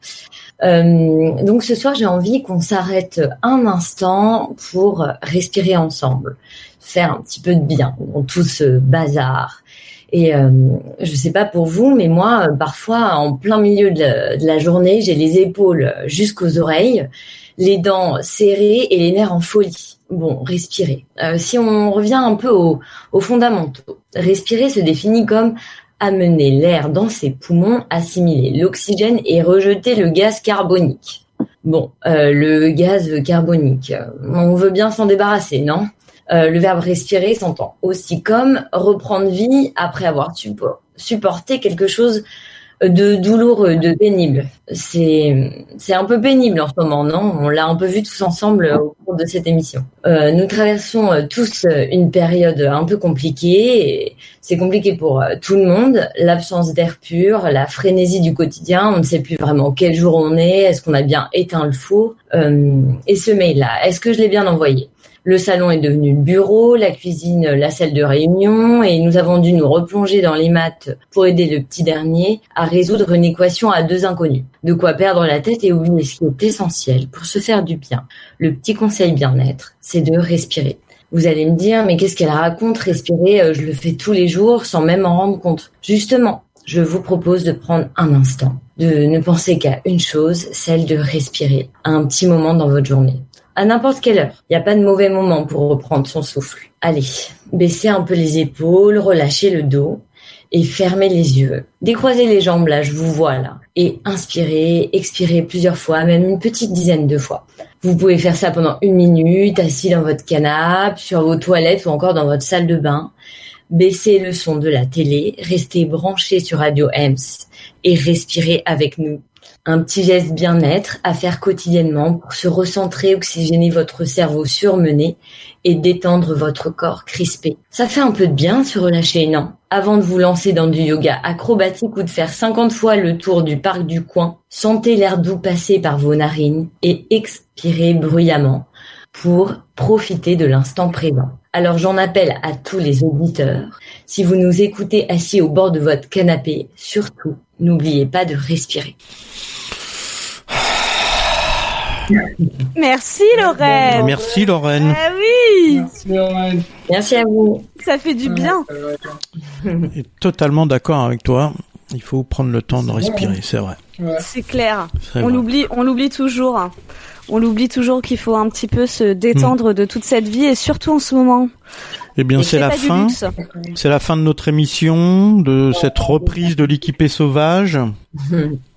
Euh, donc ce soir, j'ai envie qu'on s'arrête un instant pour respirer ensemble, faire un petit peu de bien dans tout ce bazar. Et euh, je sais pas pour vous, mais moi, parfois, en plein milieu de la journée, j'ai les épaules jusqu'aux oreilles, les dents serrées et les nerfs en folie. Bon, respirer. Euh, si on revient un peu aux, aux fondamentaux, respirer se définit comme amener l'air dans ses poumons, assimiler l'oxygène et rejeter le gaz carbonique. Bon, euh, le gaz carbonique, euh, on veut bien s'en débarrasser, non? Le verbe respirer s'entend aussi comme reprendre vie après avoir suppo- supporté quelque chose de douloureux, de pénible. C'est c'est un peu pénible en ce moment, non? On l'a un peu vu tous ensemble au cours de cette émission. Euh, nous traversons euh, tous euh, une période un peu compliquée. C'est compliqué pour euh, tout le monde. L'absence d'air pur, la frénésie du quotidien. On ne sait plus vraiment quel jour on est. Est-ce qu'on a bien éteint le four? Euh, Et ce mail-là, est-ce que je l'ai bien envoyé? Le salon est devenu le bureau, la cuisine la salle de réunion et nous avons dû nous replonger dans les maths pour aider le petit dernier à résoudre une équation à deux inconnus. De quoi perdre la tête et oublier ce qui est essentiel pour se faire du bien. Le petit conseil bien-être, c'est de respirer. Vous allez me dire, mais qu'est-ce qu'elle raconte Respirer, euh, je le fais tous les jours sans même m'en rendre compte. Justement, je vous propose de prendre un instant, de ne penser qu'à une chose, celle de respirer, à un petit moment dans votre journée à n'importe quelle heure. Il n'y a pas de mauvais moment pour reprendre son souffle. Allez, baissez un peu les épaules, relâchez le dos et fermez les yeux. Décroisez les jambes là, je vous vois là. Et inspirez, expirez plusieurs fois, même une petite dizaine de fois. Vous pouvez faire ça pendant une minute, assis dans votre canapé, sur vos toilettes ou encore dans votre salle de bain. Baissez le son de la télé, restez branchés sur Radio Ems et respirez avec nous un petit geste bien-être à faire quotidiennement pour se recentrer, oxygéner votre cerveau surmené et détendre votre corps crispé. Ça fait un peu de bien se relâcher, non? Avant de vous lancer dans du yoga acrobatique ou de faire 50 fois le tour du parc du coin, sentez l'air doux passer par vos narines et expirez bruyamment pour profiter de l'instant présent. Alors j'en appelle à tous les auditeurs. Si vous nous écoutez assis au bord de votre canapé, surtout, n'oubliez pas de respirer. Merci Lorraine. Merci Lorraine. Ah oui, Merci, Lorraine. Merci à vous. ça fait du bien. Et totalement d'accord avec toi. Il faut prendre le temps de respirer, c'est vrai. Ouais. C'est clair. L'oublie, on l'oublie toujours. On l'oublie toujours qu'il faut un petit peu se détendre de toute cette vie et surtout en ce moment. Eh bien, c'est la fin. C'est la fin de notre émission, de cette reprise de l'équipé sauvage.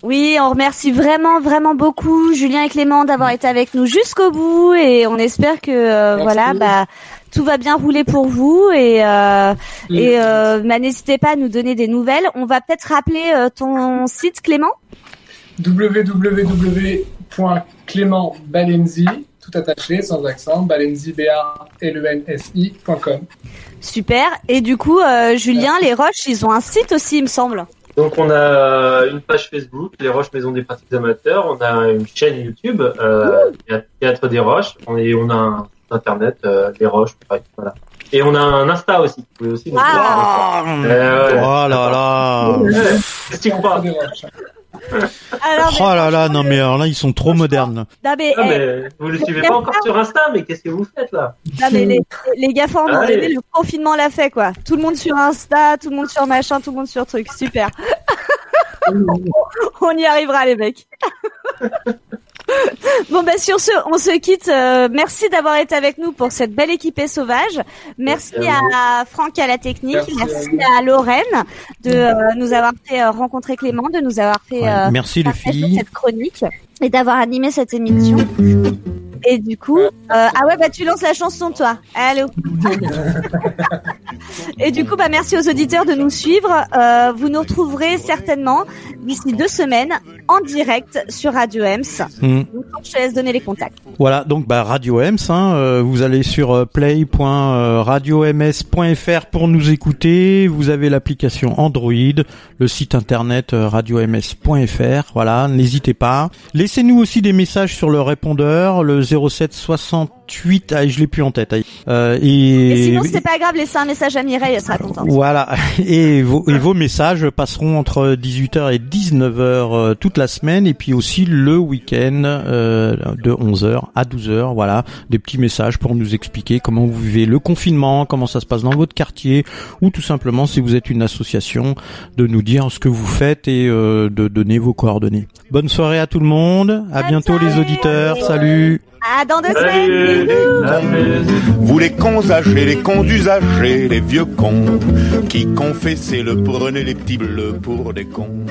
Oui, on remercie vraiment, vraiment beaucoup Julien et Clément d'avoir été avec nous jusqu'au bout et on espère que euh, voilà, bah tout va bien rouler pour vous et euh, Mm. et euh, bah, n'hésitez pas à nous donner des nouvelles. On va peut-être rappeler euh, ton site Clément? www.clémentbalenzi, tout attaché, sans accent, balenzi, b a l e n s i.com. Super. Et du coup, euh, Julien, les Roches, ils ont un site aussi, il me semble. Donc on a une page Facebook, Les Roches Maison des Pratiques Amateurs. On a une chaîne YouTube, euh, Théâtre des Roches. On, est, on a un site internet, euh, Les Roches. Voilà. Et on a un Insta aussi. Vous pouvez aussi Ah. Euh, ouais. Oh là là. Ouais, Qu'est-ce que tu crois? Des roches. Alors, Oh là là, non mais alors là, ils sont trop modernes. non, mais, Ah, eh, mais vous ne le suivez pas encore sur Insta, mais qu'est-ce que vous faites là? Non, mais les, les GAFA, on Allez. le confinement l'a fait, quoi. Tout le monde sur Insta, tout le monde sur machin, tout le monde sur truc. Super. on y arrivera, les mecs. Bon bah sur ce, on se quitte. Euh, merci d'avoir été avec nous pour cette belle équipée sauvage. Merci, Merci à à, Franck à la technique, Merci à merci vous. à, Lorraine de euh, nous avoir fait euh, rencontrer Clément, de nous avoir fait Ouais, euh, Merci les partager filles. cette chronique et d'avoir animé cette émission. Et du coup, euh, ah ouais bah tu lances la chanson toi. Allô. et du coup bah merci aux auditeurs de nous suivre. Euh, vous nous retrouverez certainement d'ici deux semaines en direct sur Radio Ems. Hmm. Donc, je te laisse donner les contacts. Voilà, donc bah Radio Ems, hein, euh, vous allez sur play.radioms.fr pour nous écouter. Vous avez l'application Android, le site internet radioms.fr. Voilà, n'hésitez pas. Laissez-nous aussi des messages sur le répondeur, le 07 68. Ah, je l'ai plus en tête. Euh, et, Et sinon, c'est pas grave, laissez un message à Mireille, elle sera contente. Voilà, et vos, et vos messages passeront entre 18h et 19h euh, toute la semaine, et puis aussi le week-end euh, de 11h à 12h. Voilà, des petits messages pour nous expliquer comment vous vivez le confinement, comment ça se passe dans votre quartier, ou tout simplement si vous êtes une association, de nous dire ce que vous faites et euh, de donner vos coordonnées. Bonne soirée à tout le monde, à Bonne bientôt les auditeurs, salut À dans deux semaines. Vous les cons âgés, les cons usagers, les vieux cons qui confessaient le prenez les petits bleus pour des cons.